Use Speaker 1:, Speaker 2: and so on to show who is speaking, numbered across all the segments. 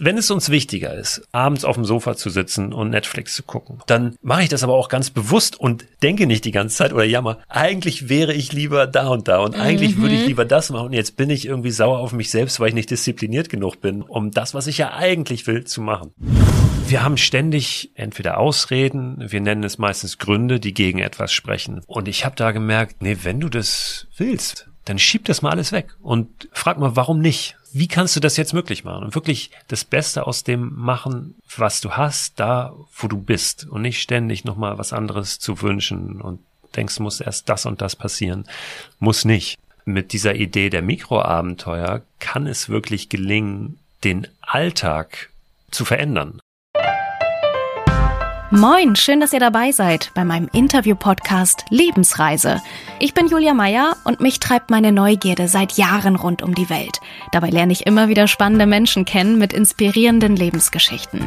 Speaker 1: Wenn es uns wichtiger ist, abends auf dem Sofa zu sitzen und Netflix zu gucken, dann mache ich das aber auch ganz bewusst und denke nicht die ganze Zeit oder jammer, eigentlich wäre ich lieber da und da und eigentlich mhm. würde ich lieber das machen und jetzt bin ich irgendwie sauer auf mich selbst, weil ich nicht diszipliniert genug bin, um das, was ich ja eigentlich will, zu machen. Wir haben ständig entweder Ausreden, wir nennen es meistens Gründe, die gegen etwas sprechen. Und ich habe da gemerkt, nee, wenn du das willst, dann schieb das mal alles weg und frag mal, warum nicht? Wie kannst du das jetzt möglich machen und wirklich das Beste aus dem machen, was du hast, da, wo du bist und nicht ständig nochmal was anderes zu wünschen und denkst, muss erst das und das passieren. Muss nicht. Mit dieser Idee der Mikroabenteuer kann es wirklich gelingen, den Alltag zu verändern.
Speaker 2: Moin, schön, dass ihr dabei seid bei meinem Interview-Podcast Lebensreise. Ich bin Julia Meyer und mich treibt meine Neugierde seit Jahren rund um die Welt. Dabei lerne ich immer wieder spannende Menschen kennen mit inspirierenden Lebensgeschichten.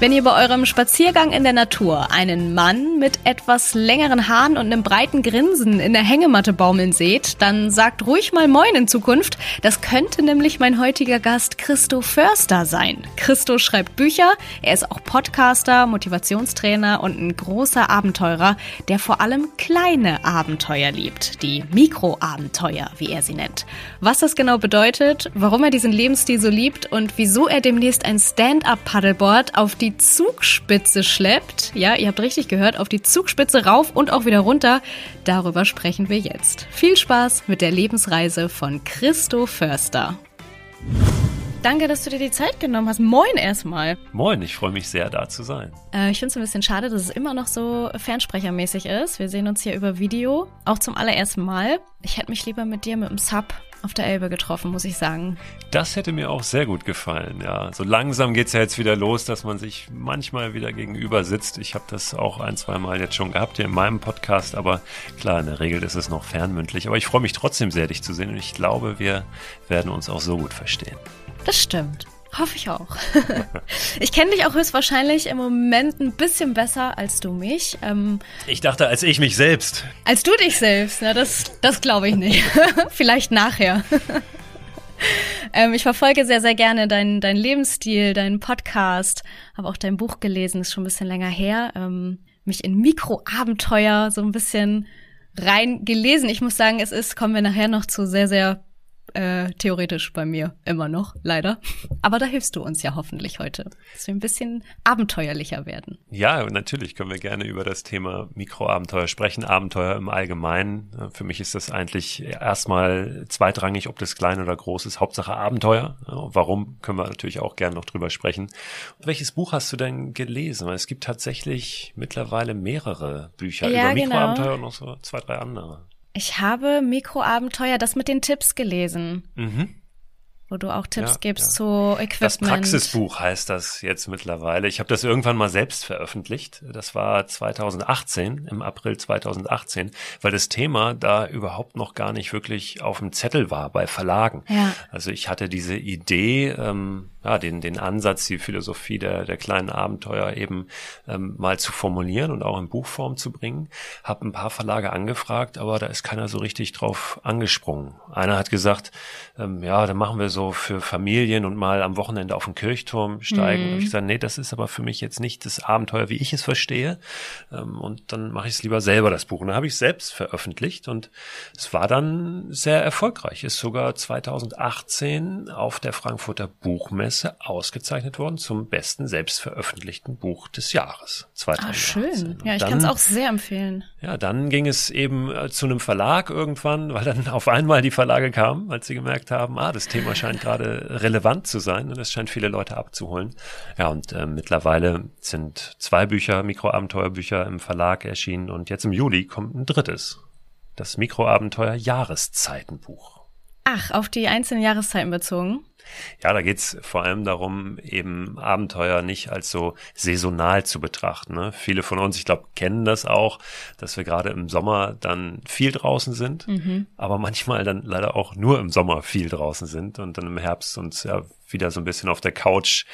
Speaker 2: Wenn ihr bei eurem Spaziergang in der Natur einen Mann mit etwas längeren Haaren und einem breiten Grinsen in der Hängematte baumeln seht, dann sagt ruhig mal Moin in Zukunft. Das könnte nämlich mein heutiger Gast Christo Förster sein. Christo schreibt Bücher, er ist auch Podcaster, Motivationstrainer und ein großer Abenteurer, der vor allem kleine Abenteuer liebt, die Mikroabenteuer, wie er sie nennt. Was das genau bedeutet, warum er diesen Lebensstil so liebt und wieso er demnächst ein Stand-up-Paddleboard auf die die Zugspitze schleppt. Ja, ihr habt richtig gehört, auf die Zugspitze rauf und auch wieder runter. Darüber sprechen wir jetzt. Viel Spaß mit der Lebensreise von Christo Förster. Danke, dass du dir die Zeit genommen hast. Moin erstmal.
Speaker 1: Moin, ich freue mich sehr, da zu sein.
Speaker 2: Äh, ich finde es ein bisschen schade, dass es immer noch so fernsprechermäßig ist. Wir sehen uns hier über Video, auch zum allerersten Mal. Ich hätte mich lieber mit dir mit dem Sub auf der Elbe getroffen, muss ich sagen.
Speaker 1: Das hätte mir auch sehr gut gefallen, ja. So langsam geht's ja jetzt wieder los, dass man sich manchmal wieder gegenüber sitzt. Ich habe das auch ein, zwei Mal jetzt schon gehabt hier in meinem Podcast, aber klar, in der Regel ist es noch fernmündlich. Aber ich freue mich trotzdem sehr, dich zu sehen und ich glaube, wir werden uns auch so gut verstehen.
Speaker 2: Das stimmt. Hoffe ich auch. ich kenne dich auch höchstwahrscheinlich im Moment ein bisschen besser als du mich. Ähm,
Speaker 1: ich dachte, als ich mich selbst.
Speaker 2: Als du dich selbst, na, das, das glaube ich nicht. Vielleicht nachher. ähm, ich verfolge sehr, sehr gerne deinen dein Lebensstil, deinen Podcast, habe auch dein Buch gelesen, ist schon ein bisschen länger her. Ähm, mich in Mikroabenteuer so ein bisschen rein gelesen. Ich muss sagen, es ist, kommen wir nachher noch zu sehr, sehr äh, theoretisch bei mir immer noch, leider. Aber da hilfst du uns ja hoffentlich heute, dass wir ein bisschen abenteuerlicher werden.
Speaker 1: Ja, natürlich können wir gerne über das Thema Mikroabenteuer sprechen, Abenteuer im Allgemeinen. Für mich ist das eigentlich erstmal zweitrangig, ob das klein oder groß ist. Hauptsache Abenteuer. Warum, können wir natürlich auch gerne noch drüber sprechen. Welches Buch hast du denn gelesen? Weil es gibt tatsächlich mittlerweile mehrere Bücher ja, über genau. Mikroabenteuer genau. und noch so zwei, drei andere.
Speaker 2: Ich habe Mikroabenteuer, das mit den Tipps gelesen. Mhm. Wo du auch Tipps ja, gibst ja. zu Equipment.
Speaker 1: Das Praxisbuch heißt das jetzt mittlerweile. Ich habe das irgendwann mal selbst veröffentlicht. Das war 2018, im April 2018, weil das Thema da überhaupt noch gar nicht wirklich auf dem Zettel war bei Verlagen. Ja. Also ich hatte diese Idee, ähm, ja, den, den Ansatz, die Philosophie der, der kleinen Abenteuer eben ähm, mal zu formulieren und auch in Buchform zu bringen. Hab ein paar Verlage angefragt, aber da ist keiner so richtig drauf angesprungen. Einer hat gesagt, ähm, ja, dann machen wir so für Familien und mal am Wochenende auf den Kirchturm steigen. Mhm. Und ich gesagt, nee, das ist aber für mich jetzt nicht das Abenteuer, wie ich es verstehe. Ähm, und dann mache ich es lieber selber, das Buch. Und dann habe ich es selbst veröffentlicht und es war dann sehr erfolgreich. Ist sogar 2018 auf der Frankfurter Buchmesse Presse ausgezeichnet worden zum besten selbstveröffentlichten Buch des Jahres 2018. Ah,
Speaker 2: schön. Ja, ich kann es auch sehr empfehlen.
Speaker 1: Ja, dann ging es eben äh, zu einem Verlag irgendwann, weil dann auf einmal die Verlage kamen, als sie gemerkt haben, ah, das Thema scheint gerade relevant zu sein und es scheint viele Leute abzuholen. Ja, und äh, mittlerweile sind zwei Bücher, Mikroabenteuerbücher im Verlag erschienen und jetzt im Juli kommt ein drittes. Das Mikroabenteuer Jahreszeitenbuch.
Speaker 2: Ach, auf die einzelnen Jahreszeiten bezogen?
Speaker 1: Ja, da geht's vor allem darum, eben Abenteuer nicht als so saisonal zu betrachten. Ne? Viele von uns, ich glaube, kennen das auch, dass wir gerade im Sommer dann viel draußen sind, mhm. aber manchmal dann leider auch nur im Sommer viel draußen sind und dann im Herbst uns ja wieder so ein bisschen auf der Couch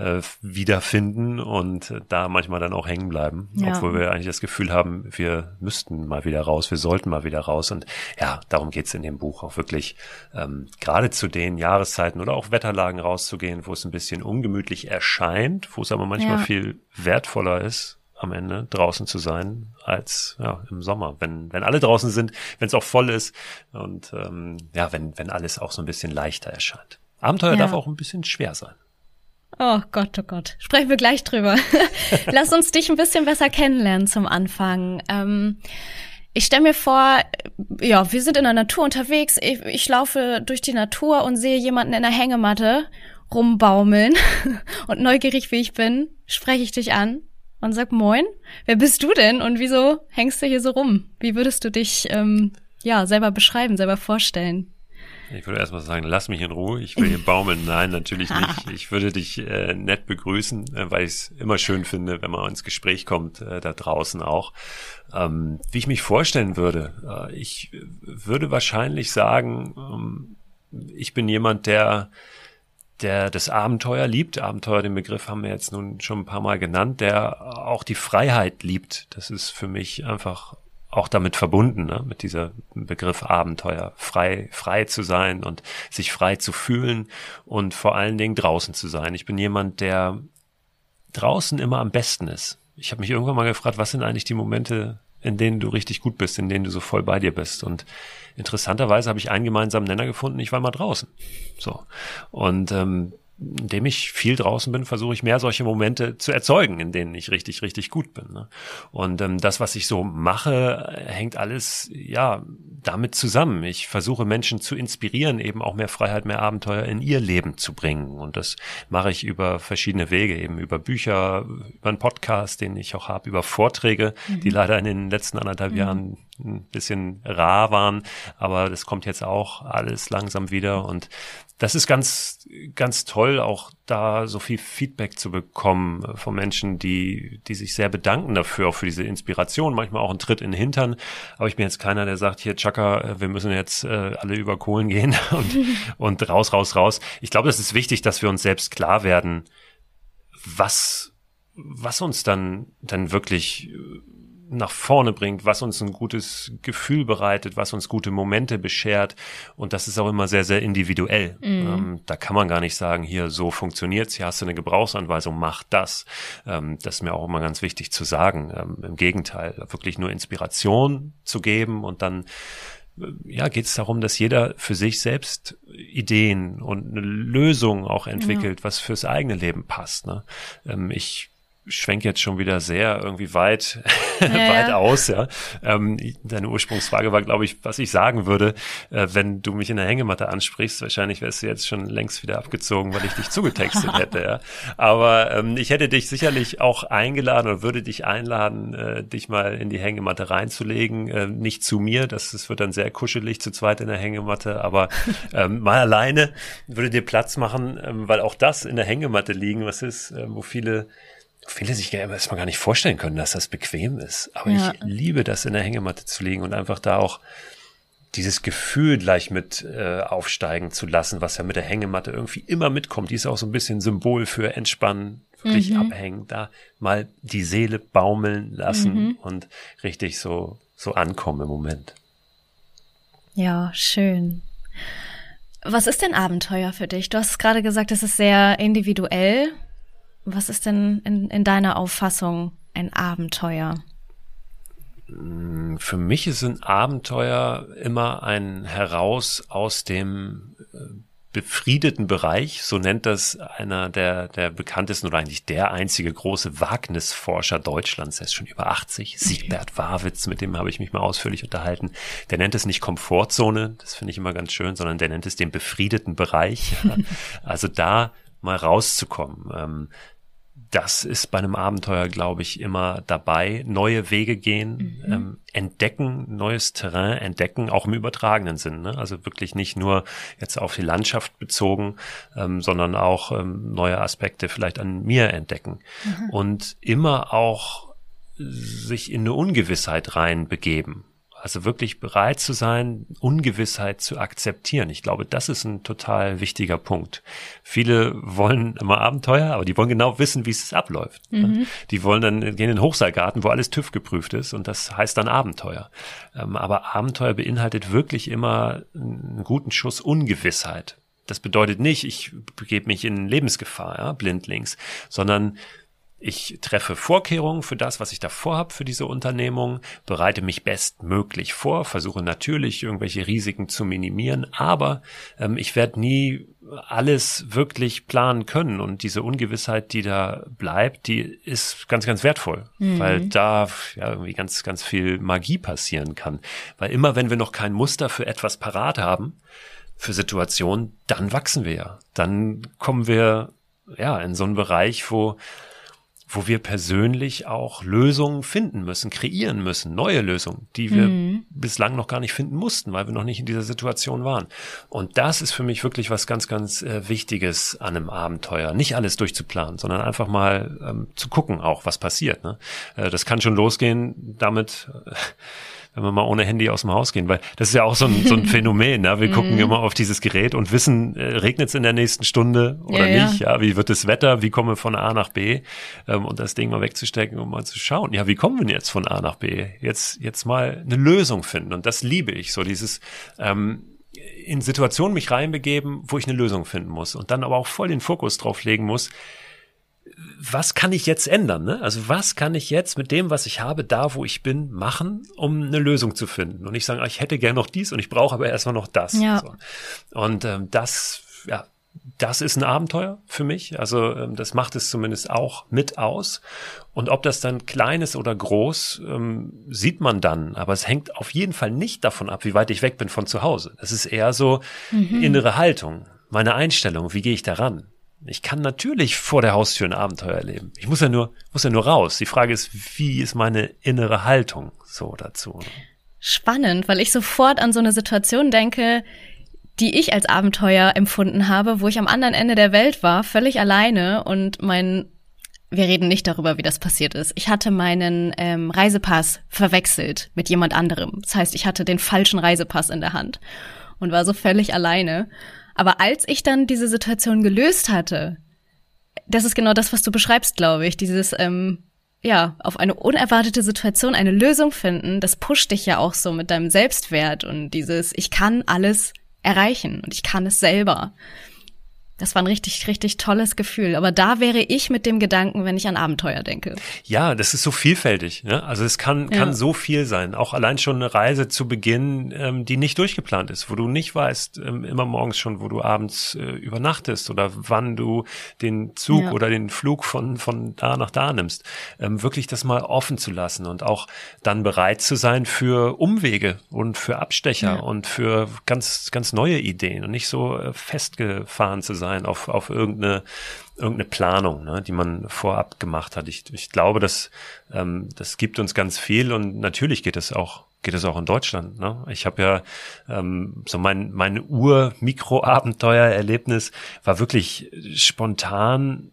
Speaker 1: äh, wiederfinden und da manchmal dann auch hängen bleiben, ja. obwohl wir eigentlich das Gefühl haben, wir müssten mal wieder raus, wir sollten mal wieder raus. Und ja, darum geht's in dem Buch auch wirklich, ähm, gerade zu den Jahreszeiten oder auch Wetterlagen rauszugehen, wo es ein bisschen ungemütlich erscheint, wo es aber manchmal ja. viel wertvoller ist, am Ende draußen zu sein als ja, im Sommer, wenn wenn alle draußen sind, wenn es auch voll ist und ähm, ja, wenn wenn alles auch so ein bisschen leichter erscheint. Abenteuer ja. darf auch ein bisschen schwer sein.
Speaker 2: Oh Gott, oh Gott. Sprechen wir gleich drüber. Lass uns dich ein bisschen besser kennenlernen zum Anfang. Ähm, ich stelle mir vor, ja, wir sind in der Natur unterwegs. Ich, ich laufe durch die Natur und sehe jemanden in der Hängematte rumbaumeln. und neugierig wie ich bin, spreche ich dich an und sag Moin. Wer bist du denn und wieso hängst du hier so rum? Wie würdest du dich ähm, ja selber beschreiben, selber vorstellen?
Speaker 1: Ich würde erstmal sagen, lass mich in Ruhe. Ich will hier baumeln. Nein, natürlich nicht. Ich würde dich äh, nett begrüßen, äh, weil ich es immer schön finde, wenn man ins Gespräch kommt, äh, da draußen auch. Ähm, wie ich mich vorstellen würde, äh, ich würde wahrscheinlich sagen, ähm, ich bin jemand, der der das Abenteuer liebt. Abenteuer, den Begriff haben wir jetzt nun schon ein paar Mal genannt, der auch die Freiheit liebt. Das ist für mich einfach auch damit verbunden, ne? mit dieser Begriff Abenteuer, frei, frei zu sein und sich frei zu fühlen und vor allen Dingen draußen zu sein. Ich bin jemand, der draußen immer am besten ist. Ich habe mich irgendwann mal gefragt, was sind eigentlich die Momente, in denen du richtig gut bist, in denen du so voll bei dir bist. Und interessanterweise habe ich einen gemeinsamen Nenner gefunden, ich war mal draußen. So. Und ähm, indem ich viel draußen bin, versuche ich mehr solche Momente zu erzeugen, in denen ich richtig, richtig gut bin. Ne? Und ähm, das, was ich so mache, hängt alles ja damit zusammen. Ich versuche Menschen zu inspirieren, eben auch mehr Freiheit, mehr Abenteuer in ihr Leben zu bringen. Und das mache ich über verschiedene Wege, eben über Bücher, über einen Podcast, den ich auch habe, über Vorträge, mhm. die leider in den letzten anderthalb mhm. Jahren ein bisschen rar waren, aber das kommt jetzt auch alles langsam wieder und das ist ganz, ganz toll, auch da so viel Feedback zu bekommen von Menschen, die, die sich sehr bedanken dafür, auch für diese Inspiration, manchmal auch ein Tritt in den Hintern. Aber ich bin jetzt keiner, der sagt, hier, Chaka, wir müssen jetzt äh, alle über Kohlen gehen und, und raus, raus, raus. Ich glaube, das ist wichtig, dass wir uns selbst klar werden, was, was uns dann, dann wirklich nach vorne bringt, was uns ein gutes Gefühl bereitet, was uns gute Momente beschert. Und das ist auch immer sehr, sehr individuell. Mhm. Ähm, da kann man gar nicht sagen, hier, so funktioniert's, hier hast du eine Gebrauchsanweisung, mach das. Ähm, das ist mir auch immer ganz wichtig zu sagen. Ähm, Im Gegenteil, wirklich nur Inspiration zu geben und dann äh, ja, geht es darum, dass jeder für sich selbst Ideen und eine Lösung auch entwickelt, ja. was fürs eigene Leben passt. Ne? Ähm, ich schwenk jetzt schon wieder sehr irgendwie weit, ja, weit ja. aus, ja. Ähm, deine Ursprungsfrage war, glaube ich, was ich sagen würde, äh, wenn du mich in der Hängematte ansprichst. Wahrscheinlich wärst du jetzt schon längst wieder abgezogen, weil ich dich zugetextet hätte, ja. Aber ähm, ich hätte dich sicherlich auch eingeladen oder würde dich einladen, äh, dich mal in die Hängematte reinzulegen. Äh, nicht zu mir, das, das wird dann sehr kuschelig zu zweit in der Hängematte, aber ähm, mal alleine würde dir Platz machen, ähm, weil auch das in der Hängematte liegen, was ist, äh, wo viele viele sich erstmal gar nicht vorstellen können, dass das bequem ist. Aber ja. ich liebe das, in der Hängematte zu liegen und einfach da auch dieses Gefühl gleich mit äh, aufsteigen zu lassen, was ja mit der Hängematte irgendwie immer mitkommt. Die ist auch so ein bisschen Symbol für Entspannen, wirklich mhm. abhängen, da mal die Seele baumeln lassen mhm. und richtig so, so ankommen im Moment.
Speaker 2: Ja, schön. Was ist denn Abenteuer für dich? Du hast gerade gesagt, es ist sehr individuell. Was ist denn in, in deiner Auffassung ein Abenteuer?
Speaker 1: Mm, für mich ist ein Abenteuer immer ein Heraus aus dem äh, befriedeten Bereich, so nennt das einer der, der bekanntesten oder eigentlich der einzige große Wagnisforscher Deutschlands, der ist schon über 80, Siegbert Warwitz, mit dem habe ich mich mal ausführlich unterhalten. Der nennt es nicht Komfortzone, das finde ich immer ganz schön, sondern der nennt es den befriedeten Bereich. also da mal rauszukommen. Ähm, das ist bei einem Abenteuer, glaube ich, immer dabei. Neue Wege gehen, mhm. ähm, entdecken, neues Terrain entdecken, auch im übertragenen Sinn. Ne? Also wirklich nicht nur jetzt auf die Landschaft bezogen, ähm, sondern auch ähm, neue Aspekte vielleicht an mir entdecken. Mhm. Und immer auch sich in eine Ungewissheit reinbegeben. Also wirklich bereit zu sein, Ungewissheit zu akzeptieren. Ich glaube, das ist ein total wichtiger Punkt. Viele wollen immer Abenteuer, aber die wollen genau wissen, wie es abläuft. Mhm. Die wollen dann gehen in den Hochseilgarten, wo alles TÜV geprüft ist und das heißt dann Abenteuer. Ähm, aber Abenteuer beinhaltet wirklich immer einen guten Schuss Ungewissheit. Das bedeutet nicht, ich begebe mich in Lebensgefahr, ja, blindlings, sondern ich treffe Vorkehrungen für das, was ich da vorhabe für diese Unternehmung, bereite mich bestmöglich vor, versuche natürlich irgendwelche Risiken zu minimieren, aber ähm, ich werde nie alles wirklich planen können und diese Ungewissheit, die da bleibt, die ist ganz, ganz wertvoll, mhm. weil da ja irgendwie ganz, ganz viel Magie passieren kann. Weil immer, wenn wir noch kein Muster für etwas parat haben, für Situationen, dann wachsen wir ja. Dann kommen wir ja in so einen Bereich, wo wo wir persönlich auch Lösungen finden müssen, kreieren müssen, neue Lösungen, die wir mhm. bislang noch gar nicht finden mussten, weil wir noch nicht in dieser Situation waren. Und das ist für mich wirklich was ganz, ganz äh, Wichtiges an einem Abenteuer. Nicht alles durchzuplanen, sondern einfach mal ähm, zu gucken auch, was passiert. Ne? Äh, das kann schon losgehen damit, äh, wenn wir mal ohne Handy aus dem Haus gehen, weil das ist ja auch so ein, so ein Phänomen. Ne? Wir gucken mhm. immer auf dieses Gerät und wissen, äh, regnet es in der nächsten Stunde oder ja, nicht? Ja. ja, wie wird das Wetter? Wie kommen wir von A nach B? Ähm, und das Ding mal wegzustecken und mal zu schauen, ja, wie kommen wir jetzt von A nach B? Jetzt, jetzt mal eine Lösung finden. Und das liebe ich, so dieses ähm, in Situationen mich reinbegeben, wo ich eine Lösung finden muss und dann aber auch voll den Fokus drauf legen muss, was kann ich jetzt ändern? Ne? Also was kann ich jetzt mit dem, was ich habe, da wo ich bin, machen, um eine Lösung zu finden? Und ich sage, ich hätte gern noch dies und ich brauche aber erstmal noch das. Ja. So. Und ähm, das, ja, das ist ein Abenteuer für mich. Also ähm, das macht es zumindest auch mit aus. Und ob das dann klein ist oder groß, ähm, sieht man dann. Aber es hängt auf jeden Fall nicht davon ab, wie weit ich weg bin von zu Hause. Das ist eher so mhm. innere Haltung, meine Einstellung. Wie gehe ich daran? Ich kann natürlich vor der Haustür ein Abenteuer erleben. Ich muss ja nur, muss ja nur raus. Die Frage ist, wie ist meine innere Haltung so dazu?
Speaker 2: Spannend, weil ich sofort an so eine Situation denke, die ich als Abenteuer empfunden habe, wo ich am anderen Ende der Welt war, völlig alleine und mein wir reden nicht darüber, wie das passiert ist. Ich hatte meinen ähm, Reisepass verwechselt mit jemand anderem. Das heißt, ich hatte den falschen Reisepass in der Hand und war so völlig alleine. Aber als ich dann diese Situation gelöst hatte, das ist genau das, was du beschreibst, glaube ich. Dieses, ähm, ja, auf eine unerwartete Situation eine Lösung finden, das pusht dich ja auch so mit deinem Selbstwert und dieses, ich kann alles erreichen und ich kann es selber. Das war ein richtig, richtig tolles Gefühl. Aber da wäre ich mit dem Gedanken, wenn ich an Abenteuer denke.
Speaker 1: Ja, das ist so vielfältig. Ne? Also es kann, ja. kann so viel sein. Auch allein schon eine Reise zu Beginn, ähm, die nicht durchgeplant ist, wo du nicht weißt, ähm, immer morgens schon, wo du abends äh, übernachtest oder wann du den Zug ja. oder den Flug von, von da nach da nimmst. Ähm, wirklich das mal offen zu lassen und auch dann bereit zu sein für Umwege und für Abstecher ja. und für ganz, ganz neue Ideen und nicht so äh, festgefahren zu sein sein auf, auf irgendeine, irgendeine Planung, ne, die man vorab gemacht hat. Ich, ich glaube, dass ähm, das gibt uns ganz viel und natürlich geht es auch geht es auch in Deutschland. Ne? Ich habe ja ähm, so mein mein Ur-Mikro-Abenteuer-Erlebnis war wirklich spontan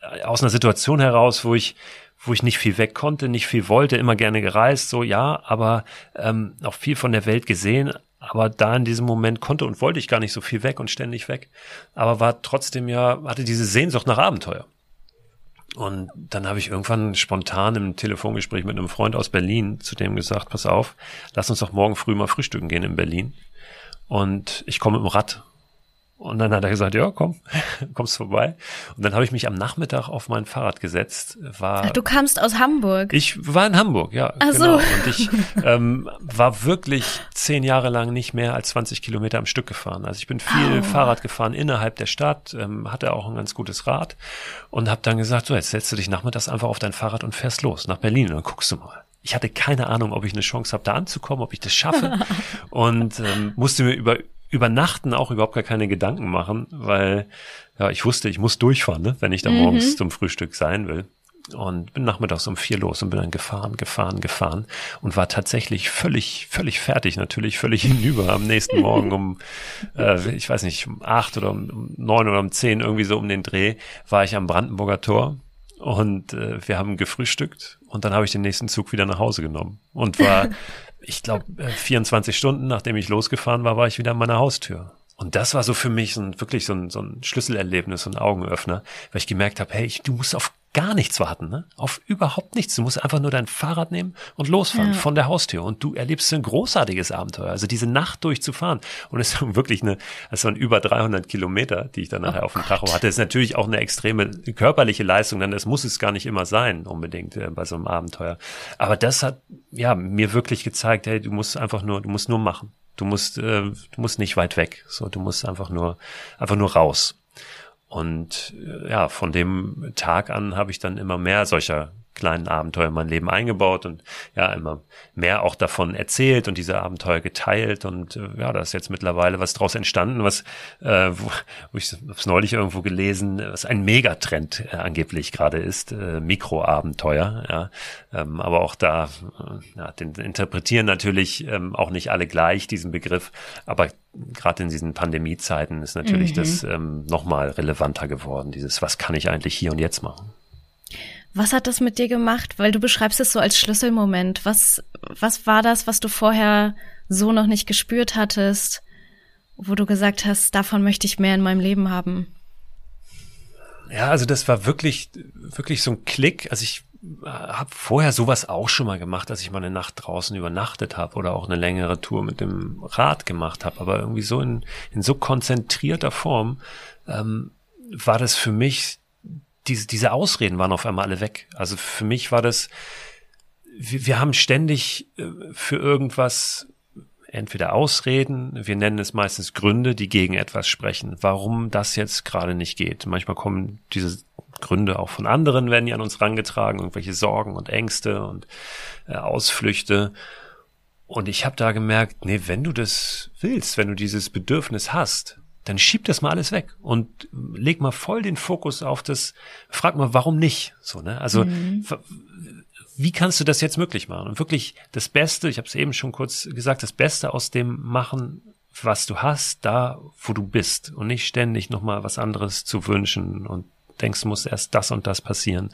Speaker 1: äh, aus einer Situation heraus, wo ich wo ich nicht viel weg konnte, nicht viel wollte, immer gerne gereist, so ja, aber ähm, auch viel von der Welt gesehen, aber da in diesem Moment konnte und wollte ich gar nicht so viel weg und ständig weg. Aber war trotzdem ja, hatte diese Sehnsucht nach Abenteuer. Und dann habe ich irgendwann spontan im Telefongespräch mit einem Freund aus Berlin zu dem gesagt, pass auf, lass uns doch morgen früh mal frühstücken gehen in Berlin. Und ich komme mit dem Rad und dann hat er gesagt, ja, komm, kommst vorbei. Und dann habe ich mich am Nachmittag auf mein Fahrrad gesetzt. War,
Speaker 2: Ach, du kamst aus Hamburg.
Speaker 1: Ich war in Hamburg, ja.
Speaker 2: Ach genau. so.
Speaker 1: Und ich ähm, war wirklich zehn Jahre lang nicht mehr als 20 Kilometer am Stück gefahren. Also ich bin viel oh. Fahrrad gefahren innerhalb der Stadt, ähm, hatte auch ein ganz gutes Rad und habe dann gesagt, so jetzt setzt du dich nachmittags einfach auf dein Fahrrad und fährst los nach Berlin und dann guckst du mal. Ich hatte keine Ahnung, ob ich eine Chance habe, da anzukommen, ob ich das schaffe und ähm, musste mir über Übernachten auch überhaupt gar keine Gedanken machen, weil ja, ich wusste, ich muss durchfahren, ne, wenn ich da morgens mhm. zum Frühstück sein will und bin nachmittags um vier los und bin dann gefahren, gefahren, gefahren und war tatsächlich völlig, völlig fertig, natürlich völlig hinüber am nächsten Morgen um, äh, ich weiß nicht, um acht oder um neun oder um zehn, irgendwie so um den Dreh, war ich am Brandenburger Tor und äh, wir haben gefrühstückt und dann habe ich den nächsten Zug wieder nach Hause genommen und war, ich glaube, 24 Stunden, nachdem ich losgefahren war, war ich wieder an meiner Haustür. Und das war so für mich so ein, wirklich so ein, so ein Schlüsselerlebnis, so ein Augenöffner, weil ich gemerkt habe, hey, ich, du musst auf gar nichts warten, ne? Auf überhaupt nichts. Du musst einfach nur dein Fahrrad nehmen und losfahren ja. von der Haustür und du erlebst ein großartiges Abenteuer. Also diese Nacht durchzufahren und es ist wirklich eine, es waren über 300 Kilometer, die ich dann nachher oh auf dem Tacho hatte. Das ist natürlich auch eine extreme körperliche Leistung, denn das muss es gar nicht immer sein, unbedingt äh, bei so einem Abenteuer. Aber das hat ja mir wirklich gezeigt, hey, du musst einfach nur, du musst nur machen. Du musst, äh, du musst nicht weit weg. So, du musst einfach nur, einfach nur raus. Und äh, ja, von dem Tag an habe ich dann immer mehr solcher kleinen Abenteuer in mein Leben eingebaut und ja, immer mehr auch davon erzählt und diese Abenteuer geteilt und äh, ja, da ist jetzt mittlerweile was draus entstanden, was, äh, wo, wo ich hab's neulich irgendwo gelesen, was ein Megatrend äh, angeblich gerade ist, äh, Mikroabenteuer, ja, ähm, aber auch da, äh, ja, den interpretieren natürlich ähm, auch nicht alle gleich diesen Begriff, aber gerade in diesen Pandemiezeiten ist natürlich mhm. das ähm, nochmal relevanter geworden, dieses, was kann ich eigentlich hier und jetzt machen?
Speaker 2: Was hat das mit dir gemacht? Weil du beschreibst es so als Schlüsselmoment. Was, was war das, was du vorher so noch nicht gespürt hattest, wo du gesagt hast, davon möchte ich mehr in meinem Leben haben?
Speaker 1: Ja, also das war wirklich, wirklich so ein Klick. Also ich habe vorher sowas auch schon mal gemacht, dass ich mal eine Nacht draußen übernachtet habe oder auch eine längere Tour mit dem Rad gemacht habe. Aber irgendwie so in, in so konzentrierter Form ähm, war das für mich diese, diese Ausreden waren auf einmal alle weg. Also für mich war das, wir, wir haben ständig äh, für irgendwas entweder Ausreden, wir nennen es meistens Gründe, die gegen etwas sprechen, warum das jetzt gerade nicht geht. Manchmal kommen diese Gründe auch von anderen, werden die an uns rangetragen, irgendwelche Sorgen und Ängste und äh, Ausflüchte. Und ich habe da gemerkt, nee, wenn du das willst, wenn du dieses Bedürfnis hast, dann schieb das mal alles weg und leg mal voll den Fokus auf das, frag mal, warum nicht? So, ne? Also mhm. wie kannst du das jetzt möglich machen? Und wirklich das Beste, ich habe es eben schon kurz gesagt, das Beste aus dem machen, was du hast, da wo du bist und nicht ständig nochmal was anderes zu wünschen und denkst, muss erst das und das passieren.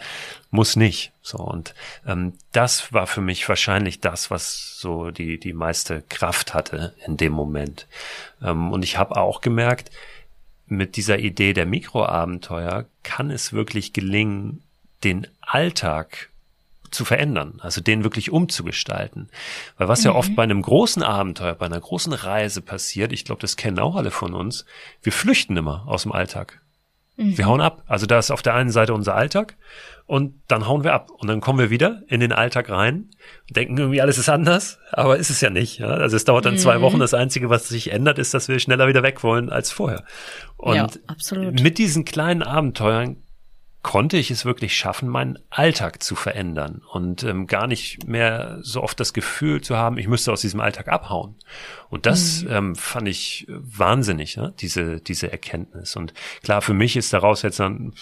Speaker 1: Muss nicht. So, und ähm, das war für mich wahrscheinlich das, was so die, die meiste Kraft hatte in dem Moment. Ähm, und ich habe auch gemerkt, mit dieser Idee der Mikroabenteuer kann es wirklich gelingen, den Alltag zu verändern, also den wirklich umzugestalten. Weil was mhm. ja oft bei einem großen Abenteuer, bei einer großen Reise passiert, ich glaube, das kennen auch alle von uns, wir flüchten immer aus dem Alltag. Mhm. Wir hauen ab. Also da ist auf der einen Seite unser Alltag und dann hauen wir ab und dann kommen wir wieder in den Alltag rein und denken irgendwie alles ist anders, aber ist es ja nicht. Ja? Also es dauert dann mhm. zwei Wochen. Das Einzige, was sich ändert, ist, dass wir schneller wieder weg wollen als vorher. Und ja, mit diesen kleinen Abenteuern konnte ich es wirklich schaffen, meinen Alltag zu verändern und ähm, gar nicht mehr so oft das Gefühl zu haben, ich müsste aus diesem Alltag abhauen. Und das mhm. ähm, fand ich wahnsinnig, ne? diese, diese Erkenntnis. Und klar, für mich ist daraus jetzt dann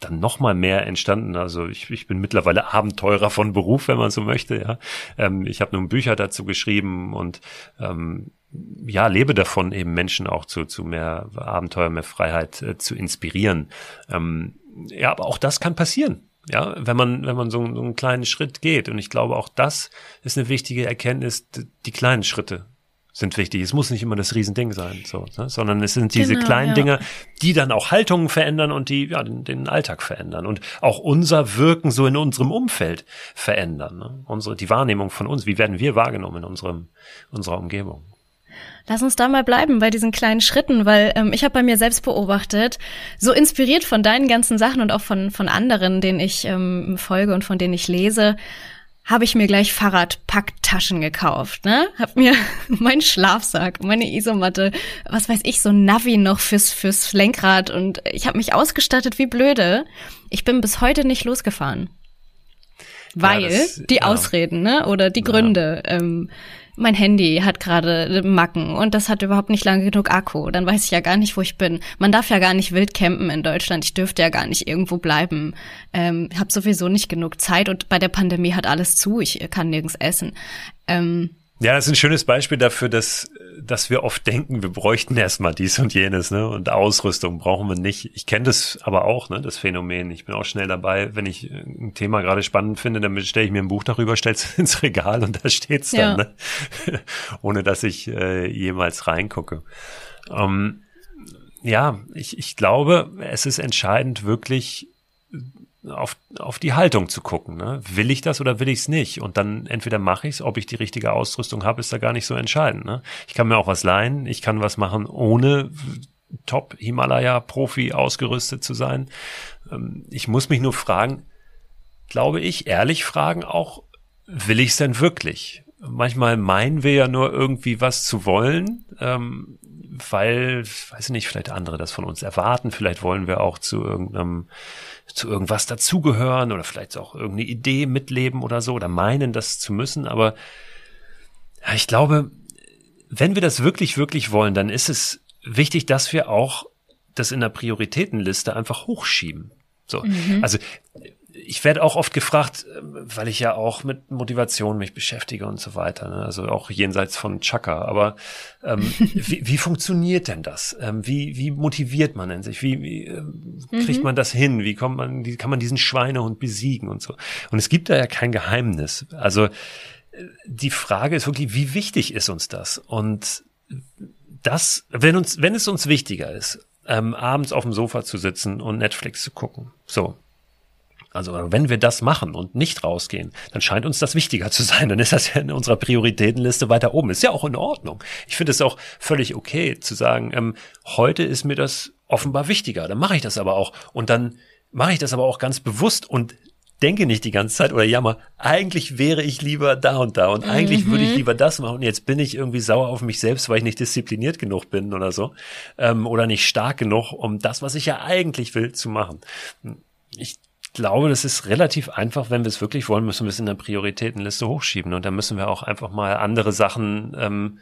Speaker 1: dann noch mal mehr entstanden. Also ich, ich bin mittlerweile Abenteurer von Beruf, wenn man so möchte. Ja, ähm, ich habe nun Bücher dazu geschrieben und ähm, ja lebe davon, eben Menschen auch zu zu mehr Abenteuer, mehr Freiheit äh, zu inspirieren. Ähm, ja, aber auch das kann passieren. Ja, wenn man, wenn man so, so einen kleinen Schritt geht. Und ich glaube, auch das ist eine wichtige Erkenntnis. Die kleinen Schritte sind wichtig. Es muss nicht immer das Riesending sein, so, ne? sondern es sind diese genau, kleinen ja. Dinge, die dann auch Haltungen verändern und die ja den, den, Alltag verändern und auch unser Wirken so in unserem Umfeld verändern. Ne? Unsere die Wahrnehmung von uns, wie werden wir wahrgenommen in unserem unserer Umgebung.
Speaker 2: Lass uns da mal bleiben bei diesen kleinen Schritten, weil ähm, ich habe bei mir selbst beobachtet, so inspiriert von deinen ganzen Sachen und auch von, von anderen, denen ich ähm, folge und von denen ich lese, habe ich mir gleich Fahrradpacktaschen gekauft, ne? Hab mir meinen Schlafsack, meine Isomatte, was weiß ich, so ein Navi noch fürs fürs Lenkrad und ich habe mich ausgestattet wie blöde. Ich bin bis heute nicht losgefahren. Weil ja, das, die ja. Ausreden, ne? Oder die Gründe. Ja. Ähm, mein Handy hat gerade Macken und das hat überhaupt nicht lange genug Akku. Dann weiß ich ja gar nicht, wo ich bin. Man darf ja gar nicht wild campen in Deutschland. Ich dürfte ja gar nicht irgendwo bleiben. Ähm, habe sowieso nicht genug Zeit und bei der Pandemie hat alles zu. Ich kann nirgends essen. Ähm,
Speaker 1: ja, das ist ein schönes Beispiel dafür, dass, dass wir oft denken, wir bräuchten erstmal dies und jenes, ne? Und Ausrüstung brauchen wir nicht. Ich kenne das aber auch, ne, das Phänomen. Ich bin auch schnell dabei, wenn ich ein Thema gerade spannend finde, dann stelle ich mir ein Buch darüber, stelle es ins Regal und da steht's dann, ja. ne? ohne dass ich äh, jemals reingucke. Ähm, ja, ich, ich glaube, es ist entscheidend, wirklich auf, auf die Haltung zu gucken. Ne? Will ich das oder will ich es nicht? Und dann entweder mache ich es, ob ich die richtige Ausrüstung habe, ist da gar nicht so entscheidend. Ne? Ich kann mir auch was leihen, ich kann was machen, ohne Top Himalaya Profi ausgerüstet zu sein. Ähm, ich muss mich nur fragen, glaube ich, ehrlich fragen auch, will ich es denn wirklich? Manchmal meinen wir ja nur irgendwie was zu wollen, ähm, weil, weiß ich nicht, vielleicht andere das von uns erwarten. Vielleicht wollen wir auch zu irgendeinem zu irgendwas dazugehören oder vielleicht auch irgendeine Idee mitleben oder so oder meinen, das zu müssen. Aber ja, ich glaube, wenn wir das wirklich, wirklich wollen, dann ist es wichtig, dass wir auch das in der Prioritätenliste einfach hochschieben. So, mhm. also ich werde auch oft gefragt, weil ich ja auch mit Motivation mich beschäftige und so weiter, ne? also auch jenseits von Chaka. Aber ähm, wie, wie funktioniert denn das? Ähm, wie, wie motiviert man denn sich? Wie, wie äh, kriegt mhm. man das hin? Wie kommt man, wie kann man diesen Schweinehund besiegen und so? Und es gibt da ja kein Geheimnis. Also äh, die Frage ist wirklich, wie wichtig ist uns das? Und das, wenn uns, wenn es uns wichtiger ist, ähm, abends auf dem Sofa zu sitzen und Netflix zu gucken, so, also wenn wir das machen und nicht rausgehen, dann scheint uns das wichtiger zu sein. Dann ist das ja in unserer Prioritätenliste weiter oben. Ist ja auch in Ordnung. Ich finde es auch völlig okay zu sagen, ähm, heute ist mir das offenbar wichtiger. Dann mache ich das aber auch. Und dann mache ich das aber auch ganz bewusst und denke nicht die ganze Zeit oder jammer, eigentlich wäre ich lieber da und da und eigentlich mhm. würde ich mhm. lieber das machen und jetzt bin ich irgendwie sauer auf mich selbst, weil ich nicht diszipliniert genug bin oder so ähm, oder nicht stark genug, um das, was ich ja eigentlich will, zu machen. Ich glaube, das ist relativ einfach. Wenn wir es wirklich wollen, müssen wir es in der Prioritätenliste hochschieben. Und dann müssen wir auch einfach mal andere Sachen ähm,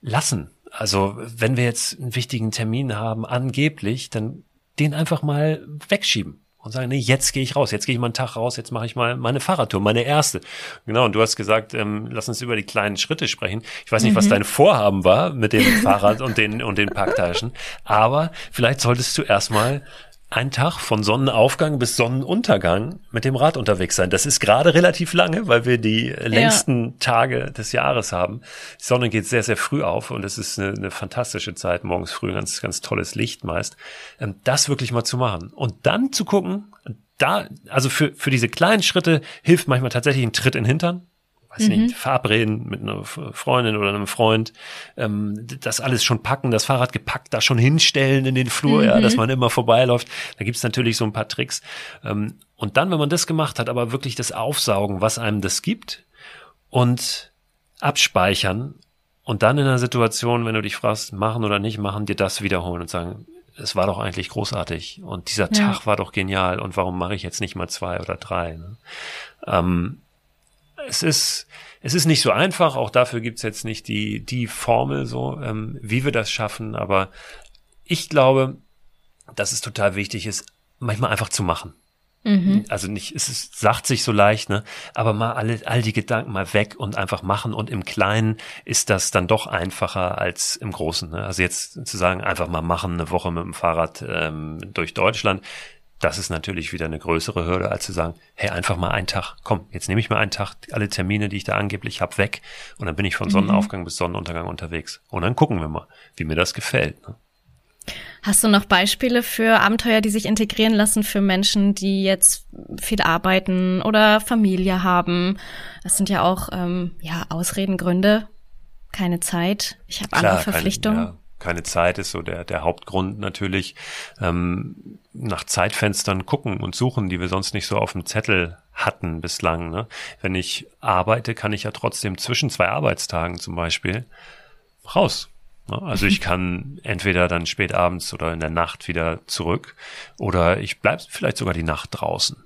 Speaker 1: lassen. Also wenn wir jetzt einen wichtigen Termin haben, angeblich, dann den einfach mal wegschieben und sagen, nee, jetzt gehe ich raus, jetzt gehe ich mal einen Tag raus, jetzt mache ich mal meine Fahrradtour, meine erste. Genau, und du hast gesagt, ähm, lass uns über die kleinen Schritte sprechen. Ich weiß nicht, mhm. was dein Vorhaben war mit dem Fahrrad und den und den Packtaschen, aber vielleicht solltest du erstmal ein Tag von Sonnenaufgang bis Sonnenuntergang mit dem Rad unterwegs sein. Das ist gerade relativ lange, weil wir die längsten ja. Tage des Jahres haben. Die Sonne geht sehr, sehr früh auf und es ist eine, eine fantastische Zeit, morgens früh, ganz, ganz tolles Licht meist. Ähm, das wirklich mal zu machen und dann zu gucken, da, also für, für diese kleinen Schritte hilft manchmal tatsächlich ein Tritt in den Hintern weiß mhm. nicht, verabreden mit einer Freundin oder einem Freund, ähm, das alles schon packen, das Fahrrad gepackt, da schon hinstellen in den Flur, mhm. ja, dass man immer vorbeiläuft. Da gibt's natürlich so ein paar Tricks. Ähm, und dann, wenn man das gemacht hat, aber wirklich das Aufsaugen, was einem das gibt und abspeichern und dann in einer Situation, wenn du dich fragst, machen oder nicht machen, dir das wiederholen und sagen, es war doch eigentlich großartig und dieser ja. Tag war doch genial und warum mache ich jetzt nicht mal zwei oder drei? Ne? Ähm, es ist, es ist nicht so einfach, auch dafür gibt's jetzt nicht die, die Formel so, ähm, wie wir das schaffen, aber ich glaube, dass es total wichtig ist, manchmal einfach zu machen. Mhm. Also nicht, es ist, sagt sich so leicht, ne? Aber mal alle, all die Gedanken mal weg und einfach machen. Und im Kleinen ist das dann doch einfacher als im Großen. Ne? Also jetzt zu sagen, einfach mal machen, eine Woche mit dem Fahrrad ähm, durch Deutschland das ist natürlich wieder eine größere Hürde, als zu sagen, hey, einfach mal einen Tag, komm, jetzt nehme ich mal einen Tag, alle Termine, die ich da angeblich habe, weg und dann bin ich von mhm. Sonnenaufgang bis Sonnenuntergang unterwegs. Und dann gucken wir mal, wie mir das gefällt. Ne?
Speaker 2: Hast du noch Beispiele für Abenteuer, die sich integrieren lassen für Menschen, die jetzt viel arbeiten oder Familie haben? Das sind ja auch ähm, ja Ausreden, Gründe, keine Zeit. Ich habe andere Verpflichtungen.
Speaker 1: Keine, ja keine Zeit ist so der, der Hauptgrund natürlich. Ähm, nach Zeitfenstern gucken und suchen, die wir sonst nicht so auf dem Zettel hatten bislang. Ne? Wenn ich arbeite, kann ich ja trotzdem zwischen zwei Arbeitstagen zum Beispiel raus. Ne? Also ich kann entweder dann spät abends oder in der Nacht wieder zurück oder ich bleibe vielleicht sogar die Nacht draußen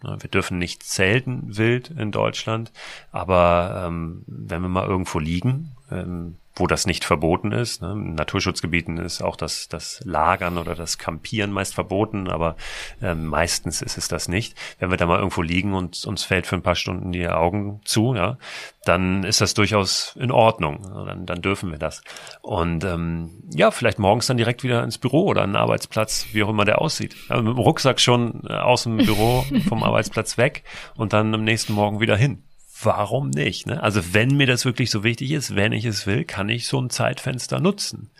Speaker 1: Wir dürfen nicht zelten wild in Deutschland, aber ähm, wenn wir mal irgendwo liegen, ähm, wo das nicht verboten ist. Ne? In Naturschutzgebieten ist auch das, das Lagern oder das Campieren meist verboten, aber äh, meistens ist es das nicht. Wenn wir da mal irgendwo liegen und uns fällt für ein paar Stunden die Augen zu, ja, dann ist das durchaus in Ordnung. Dann, dann dürfen wir das. Und ähm, ja, vielleicht morgens dann direkt wieder ins Büro oder an den Arbeitsplatz, wie auch immer der aussieht. Also mit dem Rucksack schon äh, aus dem Büro vom Arbeitsplatz weg und dann am nächsten Morgen wieder hin warum nicht? Ne? Also wenn mir das wirklich so wichtig ist, wenn ich es will, kann ich so ein Zeitfenster nutzen.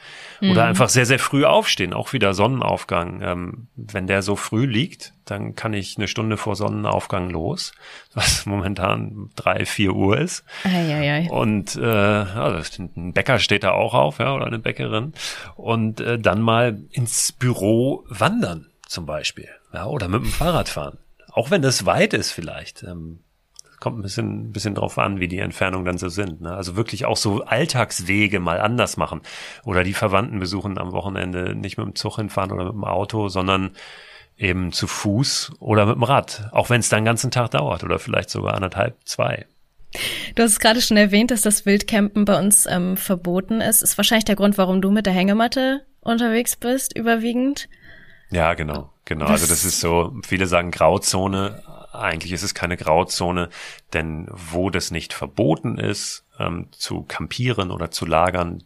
Speaker 1: Mhm. Oder einfach sehr, sehr früh aufstehen, auch wieder Sonnenaufgang. Ähm, wenn der so früh liegt, dann kann ich eine Stunde vor Sonnenaufgang los, was momentan drei, vier Uhr ist.
Speaker 2: Ei,
Speaker 1: Und äh, also ein Bäcker steht da auch auf, ja, oder eine Bäckerin. Und äh, dann mal ins Büro wandern zum Beispiel. Ja, oder mit dem Fahrrad fahren. Auch wenn das weit ist vielleicht. Ähm, kommt ein bisschen, ein bisschen drauf an, wie die Entfernungen dann so sind. Ne? Also wirklich auch so Alltagswege mal anders machen. Oder die Verwandten besuchen am Wochenende nicht mit dem Zug hinfahren oder mit dem Auto, sondern eben zu Fuß oder mit dem Rad. Auch wenn es dann den ganzen Tag dauert oder vielleicht sogar anderthalb, zwei.
Speaker 2: Du hast es gerade schon erwähnt, dass das Wildcampen bei uns ähm, verboten ist. Ist wahrscheinlich der Grund, warum du mit der Hängematte unterwegs bist, überwiegend.
Speaker 1: Ja, genau, genau. Was? Also das ist so, viele sagen Grauzone, eigentlich ist es keine Grauzone, denn wo das nicht verboten ist, ähm, zu campieren oder zu lagern,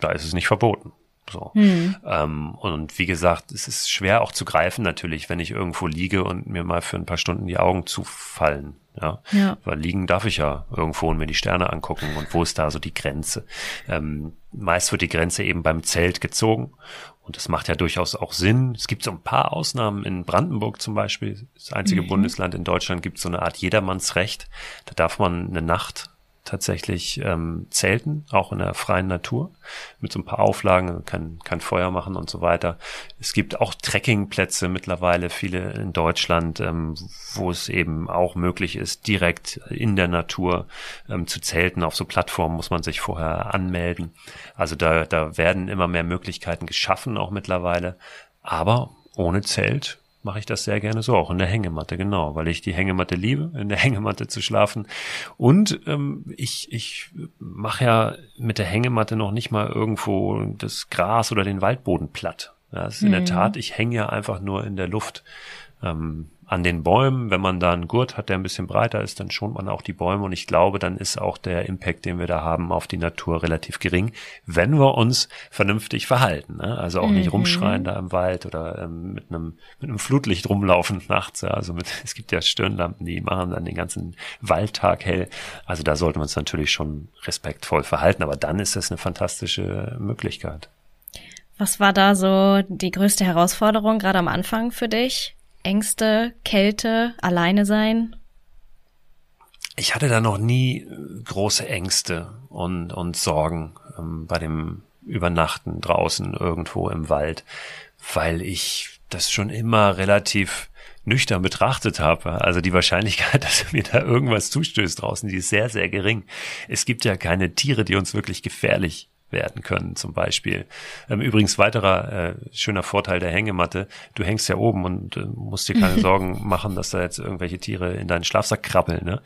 Speaker 1: da ist es nicht verboten. So. Mhm. Ähm, und wie gesagt, es ist schwer auch zu greifen natürlich, wenn ich irgendwo liege und mir mal für ein paar Stunden die Augen zufallen. Ja? ja. Weil liegen darf ich ja irgendwo und mir die Sterne angucken und wo ist da so die Grenze? Ähm, meist wird die Grenze eben beim Zelt gezogen und das macht ja durchaus auch Sinn. Es gibt so ein paar Ausnahmen. In Brandenburg zum Beispiel, das einzige mhm. Bundesland in Deutschland, gibt so eine Art Jedermannsrecht. Da darf man eine Nacht tatsächlich ähm, zelten, auch in der freien Natur, mit so ein paar Auflagen, kann, kann Feuer machen und so weiter. Es gibt auch Trekkingplätze mittlerweile, viele in Deutschland, ähm, wo es eben auch möglich ist, direkt in der Natur ähm, zu zelten. Auf so Plattformen muss man sich vorher anmelden. Also da, da werden immer mehr Möglichkeiten geschaffen, auch mittlerweile. Aber ohne Zelt mache ich das sehr gerne so, auch in der Hängematte, genau, weil ich die Hängematte liebe, in der Hängematte zu schlafen. Und ähm, ich, ich mache ja mit der Hängematte noch nicht mal irgendwo das Gras oder den Waldboden platt. Das ist in der mhm. Tat, ich hänge ja einfach nur in der Luft. Ähm, an den Bäumen. Wenn man da einen Gurt hat, der ein bisschen breiter ist, dann schont man auch die Bäume. Und ich glaube, dann ist auch der Impact, den wir da haben, auf die Natur relativ gering, wenn wir uns vernünftig verhalten. Ne? Also auch mhm. nicht rumschreien da im Wald oder ähm, mit einem mit einem Flutlicht rumlaufen nachts. Ja? Also mit, es gibt ja Stirnlampen, die machen dann den ganzen Waldtag hell. Also da sollten wir uns natürlich schon respektvoll verhalten. Aber dann ist das eine fantastische Möglichkeit.
Speaker 2: Was war da so die größte Herausforderung gerade am Anfang für dich? Ängste, Kälte, alleine sein?
Speaker 1: Ich hatte da noch nie äh, große Ängste und, und Sorgen ähm, bei dem Übernachten draußen irgendwo im Wald, weil ich das schon immer relativ nüchtern betrachtet habe. Also die Wahrscheinlichkeit, dass mir da irgendwas zustößt draußen, die ist sehr, sehr gering. Es gibt ja keine Tiere, die uns wirklich gefährlich werden können, zum Beispiel. Ähm, übrigens weiterer äh, schöner Vorteil der Hängematte, du hängst ja oben und äh, musst dir keine Sorgen machen, dass da jetzt irgendwelche Tiere in deinen Schlafsack krabbeln. Ne?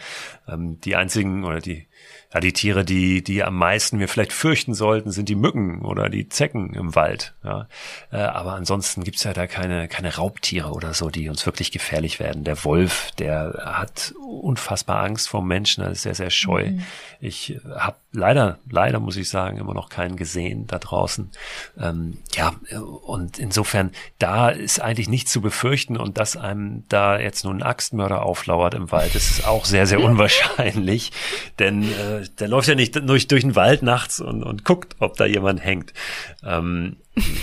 Speaker 1: Ähm, die einzigen oder die ja, die Tiere, die, die am meisten wir vielleicht fürchten sollten, sind die Mücken oder die Zecken im Wald. Ja. Äh, aber ansonsten gibt's ja da keine, keine Raubtiere oder so, die uns wirklich gefährlich werden. Der Wolf, der hat unfassbar Angst vor Menschen, er ist sehr, sehr scheu. Mhm. Ich habe leider, leider muss ich sagen, immer noch keinen gesehen da draußen. Ähm, ja, und insofern, da ist eigentlich nichts zu befürchten und dass einem da jetzt nun ein Axtmörder auflauert im Wald, das ist auch sehr, sehr unwahrscheinlich. Denn äh, der läuft ja nicht durch, durch den Wald nachts und, und guckt, ob da jemand hängt. Ähm,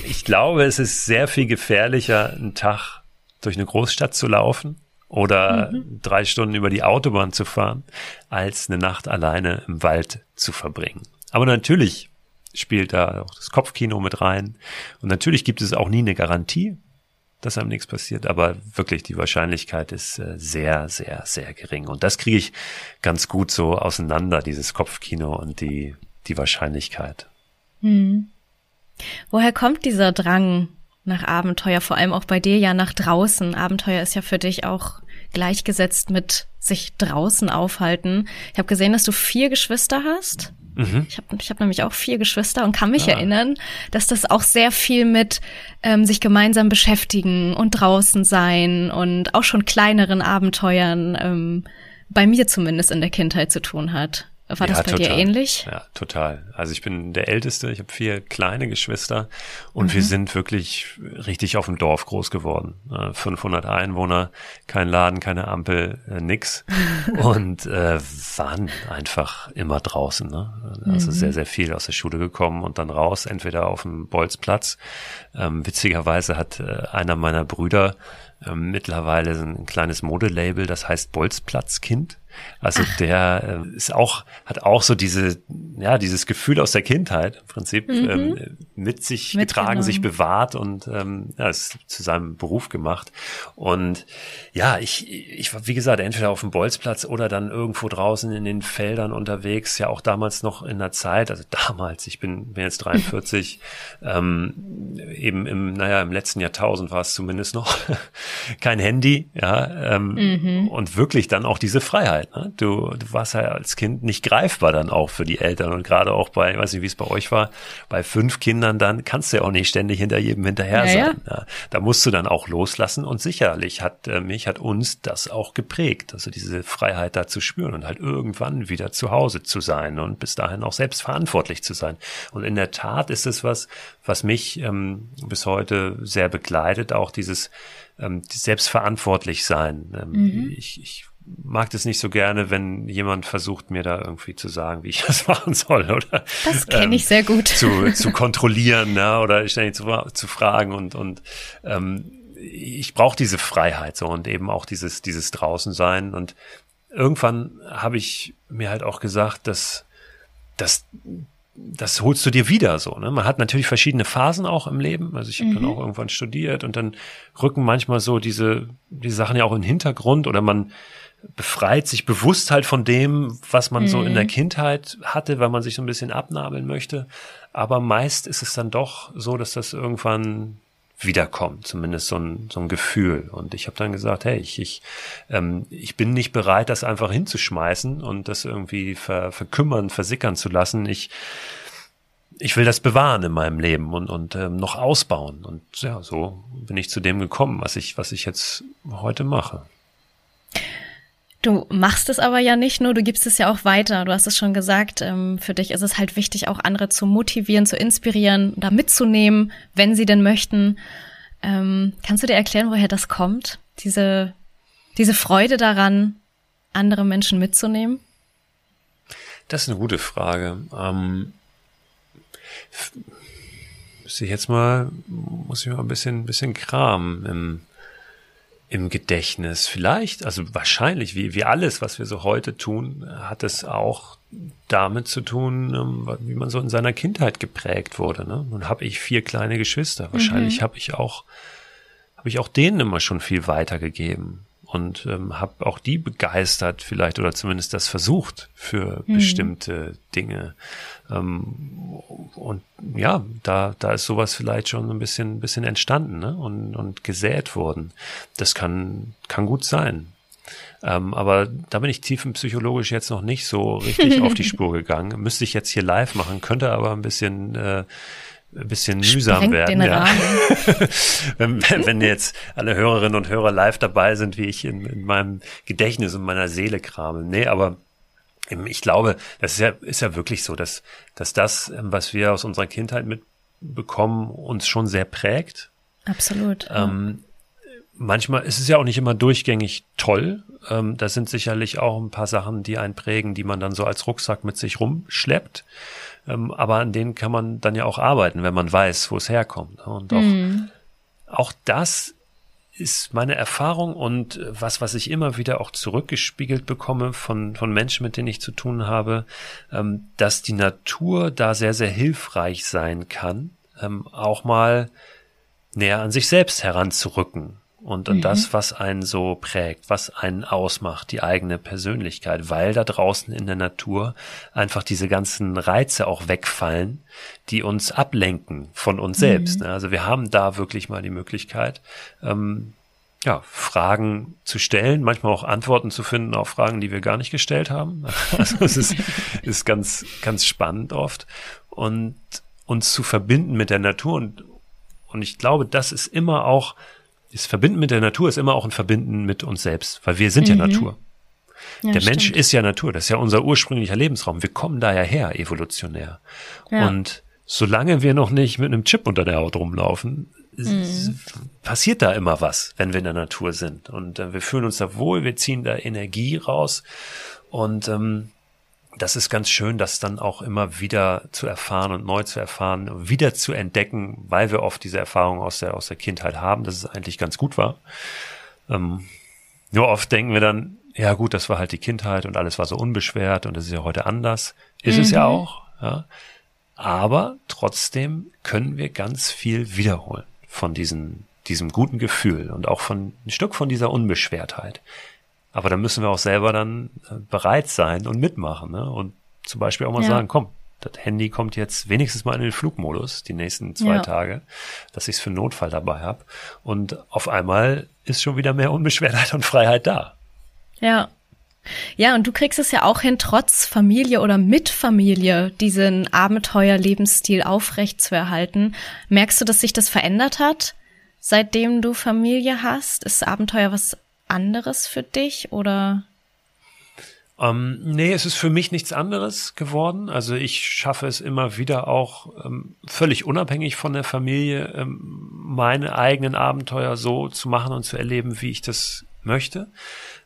Speaker 1: ich glaube, es ist sehr viel gefährlicher, einen Tag durch eine Großstadt zu laufen oder mhm. drei Stunden über die Autobahn zu fahren, als eine Nacht alleine im Wald zu verbringen. Aber natürlich spielt da auch das Kopfkino mit rein. Und natürlich gibt es auch nie eine Garantie, dass einem nichts passiert, aber wirklich die Wahrscheinlichkeit ist äh, sehr, sehr, sehr gering. Und das kriege ich ganz gut so auseinander, dieses Kopfkino und die, die Wahrscheinlichkeit.
Speaker 2: Hm. Woher kommt dieser Drang nach Abenteuer, vor allem auch bei dir ja nach draußen? Abenteuer ist ja für dich auch gleichgesetzt mit sich draußen aufhalten. Ich habe gesehen, dass du vier Geschwister hast. Mhm. Ich habe ich hab nämlich auch vier Geschwister und kann mich ah. erinnern, dass das auch sehr viel mit ähm, sich gemeinsam beschäftigen und draußen sein und auch schon kleineren Abenteuern ähm, bei mir zumindest in der Kindheit zu tun hat. War das bei
Speaker 1: total.
Speaker 2: dir ähnlich?
Speaker 1: Ja, total. Also ich bin der Älteste, ich habe vier kleine Geschwister und mhm. wir sind wirklich richtig auf dem Dorf groß geworden. 500 Einwohner, kein Laden, keine Ampel, äh, nix. und äh, waren einfach immer draußen. Ne? Also mhm. sehr, sehr viel aus der Schule gekommen und dann raus, entweder auf dem Bolzplatz. Ähm, witzigerweise hat äh, einer meiner Brüder ähm, mittlerweile ein kleines Modelabel, das heißt Bolzplatzkind. Also Ach. der äh, ist auch, hat auch so diese, ja, dieses Gefühl aus der Kindheit im Prinzip mhm. ähm, mit sich getragen, sich bewahrt und ähm, ja, ist zu seinem Beruf gemacht. Und ja, ich, ich war, wie gesagt, entweder auf dem Bolzplatz oder dann irgendwo draußen in den Feldern unterwegs, ja auch damals noch in der Zeit, also damals, ich bin, bin jetzt 43, ähm, eben im, naja, im letzten Jahrtausend war es zumindest noch kein Handy, ja, ähm, mhm. und wirklich dann auch diese Freiheit. Zeit. Ne? Du, du warst ja als Kind nicht greifbar dann auch für die Eltern und gerade auch bei, ich weiß nicht, wie es bei euch war, bei fünf Kindern dann kannst du ja auch nicht ständig hinter jedem hinterher ja, sein. Ja. Ja, da musst du dann auch loslassen und sicherlich hat äh, mich, hat uns das auch geprägt, also diese Freiheit da zu spüren und halt irgendwann wieder zu Hause zu sein und bis dahin auch selbst verantwortlich zu sein. Und in der Tat ist es was, was mich ähm, bis heute sehr begleitet, auch dieses ähm, selbstverantwortlich sein. Ähm, mhm. ich, ich mag das nicht so gerne, wenn jemand versucht, mir da irgendwie zu sagen, wie ich das machen soll, oder?
Speaker 2: Das kenne ähm, ich sehr gut.
Speaker 1: Zu, zu kontrollieren, ja, oder ständig zu, zu fragen und, und ähm, ich brauche diese Freiheit so und eben auch dieses, dieses Draußensein. Und irgendwann habe ich mir halt auch gesagt, dass, dass das holst du dir wieder so. Ne? Man hat natürlich verschiedene Phasen auch im Leben. Also ich habe mhm. dann auch irgendwann studiert und dann rücken manchmal so diese, diese Sachen ja auch in den Hintergrund oder man befreit sich bewusst halt von dem, was man mhm. so in der mhm. Kindheit hatte, weil man sich so ein bisschen abnabeln möchte. Aber meist ist es dann doch so, dass das irgendwann wiederkommt, zumindest so ein, so ein Gefühl. Und ich habe dann gesagt, hey, ich, ich, ähm, ich bin nicht bereit, das einfach hinzuschmeißen und das irgendwie ver, verkümmern, versickern zu lassen. Ich, ich will das bewahren in meinem Leben und, und ähm, noch ausbauen. Und ja, so bin ich zu dem gekommen, was ich, was ich jetzt heute mache.
Speaker 2: Du machst es aber ja nicht nur, du gibst es ja auch weiter. Du hast es schon gesagt, ähm, für dich ist es halt wichtig, auch andere zu motivieren, zu inspirieren, da mitzunehmen, wenn sie denn möchten. Ähm, kannst du dir erklären, woher das kommt? Diese, diese Freude daran, andere Menschen mitzunehmen?
Speaker 1: Das ist eine gute Frage. Ähm, muss ich jetzt mal, muss ich mal ein bisschen, bisschen kramen im, im Gedächtnis. Vielleicht, also wahrscheinlich, wie, wie alles, was wir so heute tun, hat es auch damit zu tun, ähm, wie man so in seiner Kindheit geprägt wurde. Ne? Nun habe ich vier kleine Geschwister. Wahrscheinlich mhm. habe ich auch, habe ich auch denen immer schon viel weitergegeben und ähm, habe auch die begeistert vielleicht oder zumindest das versucht für mhm. bestimmte Dinge. Ähm, und ja, da, da ist sowas vielleicht schon ein bisschen, bisschen entstanden ne? und, und gesät worden. Das kann, kann gut sein. Ähm, aber da bin ich tiefenpsychologisch jetzt noch nicht so richtig auf die Spur gegangen. Müsste ich jetzt hier live machen, könnte aber ein bisschen äh, ein bisschen mühsam werden. Ja. wenn, wenn jetzt alle Hörerinnen und Hörer live dabei sind, wie ich in, in meinem Gedächtnis und meiner Seele krame. Nee, aber ich glaube, das ist ja, ist ja wirklich so, dass, dass das, ähm, was wir aus unserer Kindheit mitbekommen, uns schon sehr prägt.
Speaker 2: Absolut.
Speaker 1: Ähm, manchmal ist es ja auch nicht immer durchgängig toll. Ähm, da sind sicherlich auch ein paar Sachen, die einen prägen, die man dann so als Rucksack mit sich rumschleppt. Ähm, aber an denen kann man dann ja auch arbeiten, wenn man weiß, wo es herkommt. Und auch, mhm. auch das ist meine Erfahrung und was, was ich immer wieder auch zurückgespiegelt bekomme von, von Menschen, mit denen ich zu tun habe, ähm, dass die Natur da sehr, sehr hilfreich sein kann, ähm, auch mal näher an sich selbst heranzurücken und an mhm. das, was einen so prägt, was einen ausmacht, die eigene Persönlichkeit, weil da draußen in der Natur einfach diese ganzen Reize auch wegfallen, die uns ablenken von uns mhm. selbst. Ne? Also wir haben da wirklich mal die Möglichkeit, ähm, ja, Fragen zu stellen, manchmal auch Antworten zu finden auf Fragen, die wir gar nicht gestellt haben. Also es ist, ist ganz, ganz spannend oft. Und uns zu verbinden mit der Natur und, und ich glaube, das ist immer auch, das Verbinden mit der Natur ist immer auch ein Verbinden mit uns selbst, weil wir sind mhm. ja Natur. Ja, der stimmt. Mensch ist ja Natur, das ist ja unser ursprünglicher Lebensraum. Wir kommen da ja her, evolutionär. Ja. Und solange wir noch nicht mit einem Chip unter der Haut rumlaufen, mhm. passiert da immer was, wenn wir in der Natur sind. Und äh, wir fühlen uns da wohl, wir ziehen da Energie raus. Und ähm, das ist ganz schön, das dann auch immer wieder zu erfahren und neu zu erfahren, wieder zu entdecken, weil wir oft diese Erfahrung aus der, aus der Kindheit haben, dass es eigentlich ganz gut war. Ähm, nur oft denken wir dann, ja gut, das war halt die Kindheit und alles war so unbeschwert und es ist ja heute anders. Ist mhm. es ja mhm. auch, ja. Aber trotzdem können wir ganz viel wiederholen von diesen, diesem guten Gefühl und auch von ein Stück von dieser Unbeschwertheit. Aber da müssen wir auch selber dann äh, bereit sein und mitmachen. Ne? Und zum Beispiel auch mal ja. sagen, komm, das Handy kommt jetzt wenigstens mal in den Flugmodus die nächsten zwei ja. Tage, dass ich es für einen Notfall dabei habe. Und auf einmal ist schon wieder mehr Unbeschwertheit und Freiheit da.
Speaker 2: Ja. Ja, und du kriegst es ja auch hin, trotz Familie oder mit Familie diesen Abenteuerlebensstil aufrecht zu erhalten. Merkst du, dass sich das verändert hat, seitdem du Familie hast? Ist Abenteuer was anderes für dich oder?
Speaker 1: Ähm, nee, es ist für mich nichts anderes geworden. Also ich schaffe es immer wieder auch ähm, völlig unabhängig von der Familie, ähm, meine eigenen Abenteuer so zu machen und zu erleben, wie ich das möchte.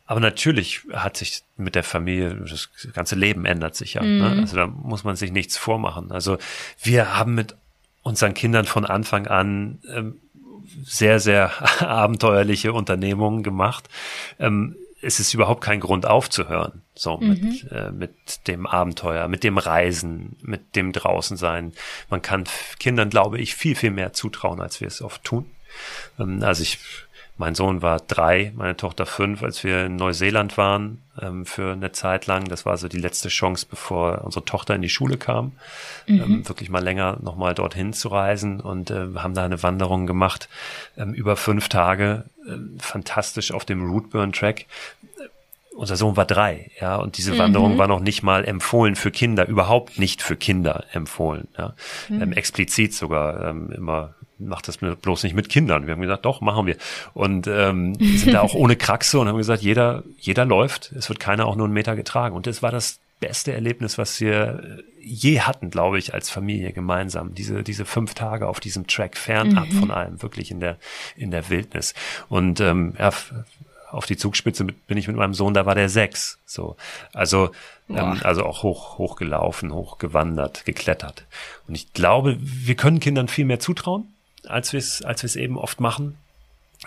Speaker 1: Aber natürlich hat sich mit der Familie, das ganze Leben ändert sich ja. Ne? Mhm. Ne? Also da muss man sich nichts vormachen. Also wir haben mit unseren Kindern von Anfang an ähm, sehr, sehr abenteuerliche Unternehmungen gemacht. Ähm, es ist überhaupt kein Grund aufzuhören, so mhm. mit, äh, mit dem Abenteuer, mit dem Reisen, mit dem Draußensein. Man kann Kindern, glaube ich, viel, viel mehr zutrauen, als wir es oft tun. Ähm, also ich mein Sohn war drei, meine Tochter fünf, als wir in Neuseeland waren ähm, für eine Zeit lang. Das war so die letzte Chance, bevor unsere Tochter in die Schule kam, mhm. ähm, wirklich mal länger nochmal dorthin zu reisen und äh, haben da eine Wanderung gemacht ähm, über fünf Tage, äh, fantastisch auf dem Rootburn Track unser Sohn war drei, ja, und diese mhm. Wanderung war noch nicht mal empfohlen für Kinder, überhaupt nicht für Kinder empfohlen, ja, mhm. ähm, explizit sogar ähm, immer macht das bloß nicht mit Kindern. Wir haben gesagt, doch, machen wir. Und ähm, sind da auch ohne Kraxe und haben gesagt, jeder, jeder läuft, es wird keiner auch nur einen Meter getragen. Und das war das beste Erlebnis, was wir je hatten, glaube ich, als Familie gemeinsam. Diese, diese fünf Tage auf diesem Track fernab mhm. von allem, wirklich in der, in der Wildnis. Und ähm, ja, auf die Zugspitze bin ich mit meinem Sohn, da war der sechs. So, also ähm, also auch hoch hoch gelaufen, hoch gewandert, geklettert. Und ich glaube, wir können Kindern viel mehr zutrauen als wir es als wir es eben oft machen.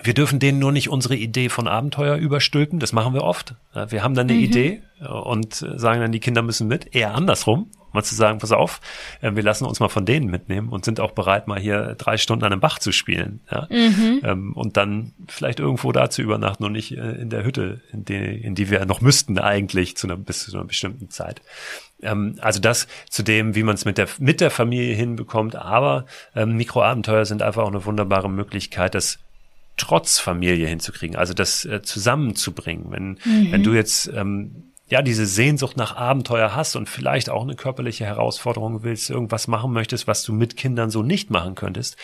Speaker 1: Wir dürfen denen nur nicht unsere Idee von Abenteuer überstülpen. Das machen wir oft. Wir haben dann eine mhm. Idee und sagen dann, die Kinder müssen mit. Eher andersrum. Mal zu sagen, pass auf, äh, wir lassen uns mal von denen mitnehmen und sind auch bereit, mal hier drei Stunden an einem Bach zu spielen. Ja? Mhm. Ähm, und dann vielleicht irgendwo da zu übernachten und nicht äh, in der Hütte, in die, in die wir noch müssten eigentlich zu einer, bis zu einer bestimmten Zeit ähm, also das zu dem, wie man es mit der, mit der Familie hinbekommt. Aber ähm, Mikroabenteuer sind einfach auch eine wunderbare Möglichkeit, das trotz Familie hinzukriegen, also das äh, zusammenzubringen. Wenn, mhm. wenn du jetzt ähm, ja diese Sehnsucht nach Abenteuer hast und vielleicht auch eine körperliche Herausforderung willst, irgendwas machen möchtest, was du mit Kindern so nicht machen könntest,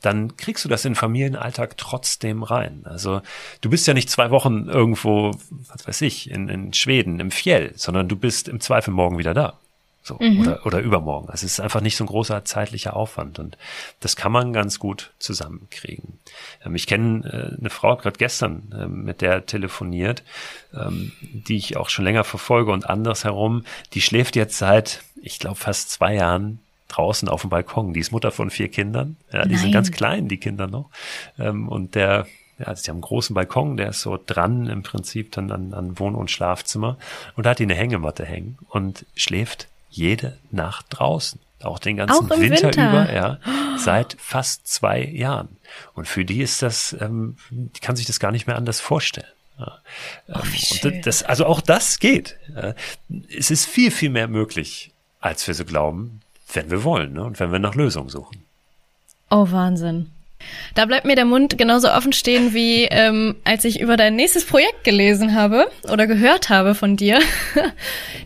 Speaker 1: dann kriegst du das in Familienalltag trotzdem rein. Also du bist ja nicht zwei Wochen irgendwo, was weiß ich, in, in Schweden, im Fjell, sondern du bist im Zweifel morgen wieder da. So, mhm. oder, oder übermorgen. Also es ist einfach nicht so ein großer zeitlicher Aufwand und das kann man ganz gut zusammenkriegen. Ähm, ich kenne äh, eine Frau, gerade gestern äh, mit der telefoniert, ähm, die ich auch schon länger verfolge und andersherum, die schläft jetzt seit, ich glaube, fast zwei Jahren draußen auf dem Balkon. Die ist Mutter von vier Kindern. Ja, die Nein. sind ganz klein, die Kinder noch. Ähm, und der, ja, sie haben einen großen Balkon, der ist so dran im Prinzip dann an, an Wohn- und Schlafzimmer. Und da hat die eine Hängematte hängen und schläft jede Nacht draußen. Auch den ganzen
Speaker 2: Auch
Speaker 1: Winter,
Speaker 2: Winter,
Speaker 1: über, ja, seit fast zwei Jahren. Und für die ist das, ähm, die kann sich das gar nicht mehr anders vorstellen. Ja.
Speaker 2: Oh,
Speaker 1: und das, also auch das geht. Es ist viel, viel mehr möglich, als wir so glauben wenn wir wollen ne? und wenn wir nach Lösungen suchen.
Speaker 2: Oh, Wahnsinn. Da bleibt mir der Mund genauso offen stehen, wie ähm, als ich über dein nächstes Projekt gelesen habe oder gehört habe von dir.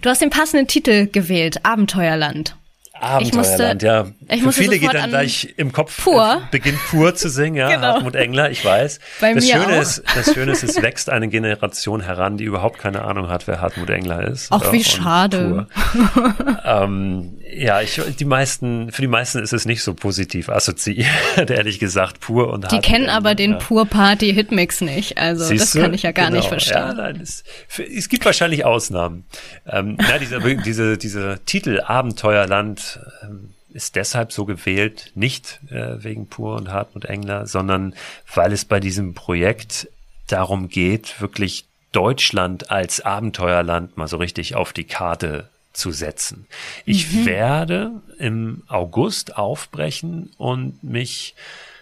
Speaker 2: Du hast den passenden Titel gewählt, Abenteuerland.
Speaker 1: Abenteuerland, ja. Ich Für viele geht dann gleich im Kopf
Speaker 2: pur.
Speaker 1: Äh, beginnt pur zu singen, ja. genau. Hartmut Engler, ich weiß.
Speaker 2: Bei
Speaker 1: das
Speaker 2: mir
Speaker 1: Schöne
Speaker 2: auch.
Speaker 1: ist, das Schöne ist, es wächst eine Generation heran, die überhaupt keine Ahnung hat, wer Hartmut Engler ist.
Speaker 2: Ach, wie schade.
Speaker 1: ähm, ja, ich, die meisten, für die meisten ist es nicht so positiv assoziiert, ehrlich gesagt, pur und
Speaker 2: Die kennen aber den ja. Pur Party Hitmix nicht, also Siehst das kann ich ja gar genau. nicht verstehen. Ja,
Speaker 1: nein, es, es gibt wahrscheinlich Ausnahmen. Ähm, ja, dieser, diese, diese Titel Abenteuerland, ähm, ist deshalb so gewählt, nicht äh, wegen Pur und Hartmut Engler, sondern weil es bei diesem Projekt darum geht, wirklich Deutschland als Abenteuerland mal so richtig auf die Karte zu setzen. Ich mhm. werde im August aufbrechen und mich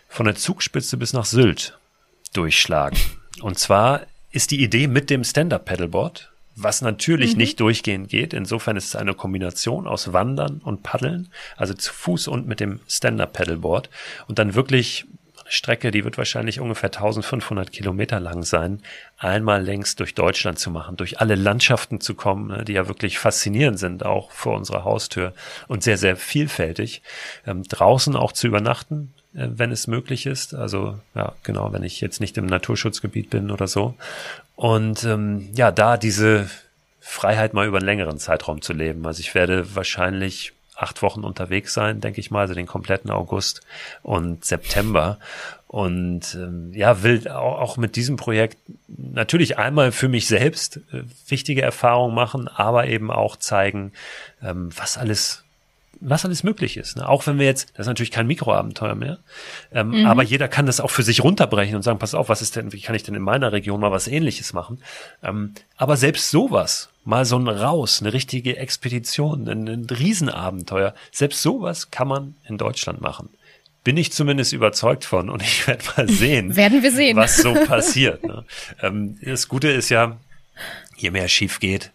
Speaker 1: von der Zugspitze bis nach Sylt durchschlagen. Und zwar ist die Idee mit dem Stand-Up-Pedalboard, was natürlich mhm. nicht durchgehend geht. Insofern ist es eine Kombination aus Wandern und Paddeln, also zu Fuß und mit dem Stand-Up-Pedalboard und dann wirklich eine Strecke, die wird wahrscheinlich ungefähr 1500 Kilometer lang sein, einmal längs durch Deutschland zu machen, durch alle Landschaften zu kommen, ne, die ja wirklich faszinierend sind, auch vor unserer Haustür und sehr, sehr vielfältig. Ähm, draußen auch zu übernachten, äh, wenn es möglich ist. Also ja, genau, wenn ich jetzt nicht im Naturschutzgebiet bin oder so. Und ähm, ja, da diese Freiheit mal über einen längeren Zeitraum zu leben. Also ich werde wahrscheinlich acht Wochen unterwegs sein, denke ich mal, also den kompletten August und September. Und ähm, ja, will auch, auch mit diesem Projekt natürlich einmal für mich selbst äh, wichtige Erfahrungen machen, aber eben auch zeigen, ähm, was alles was alles möglich ist. Ne? Auch wenn wir jetzt, das ist natürlich kein Mikroabenteuer mehr, ähm, mhm. aber jeder kann das auch für sich runterbrechen und sagen, pass auf, was ist denn, wie kann ich denn in meiner Region mal was ähnliches machen? Ähm, aber selbst sowas, mal so ein Raus, eine richtige Expedition, ein, ein Riesenabenteuer, selbst sowas kann man in Deutschland machen. Bin ich zumindest überzeugt von und ich werde mal sehen,
Speaker 2: werden wir sehen,
Speaker 1: was so passiert. Ne? Ähm, das Gute ist ja, je mehr schief geht,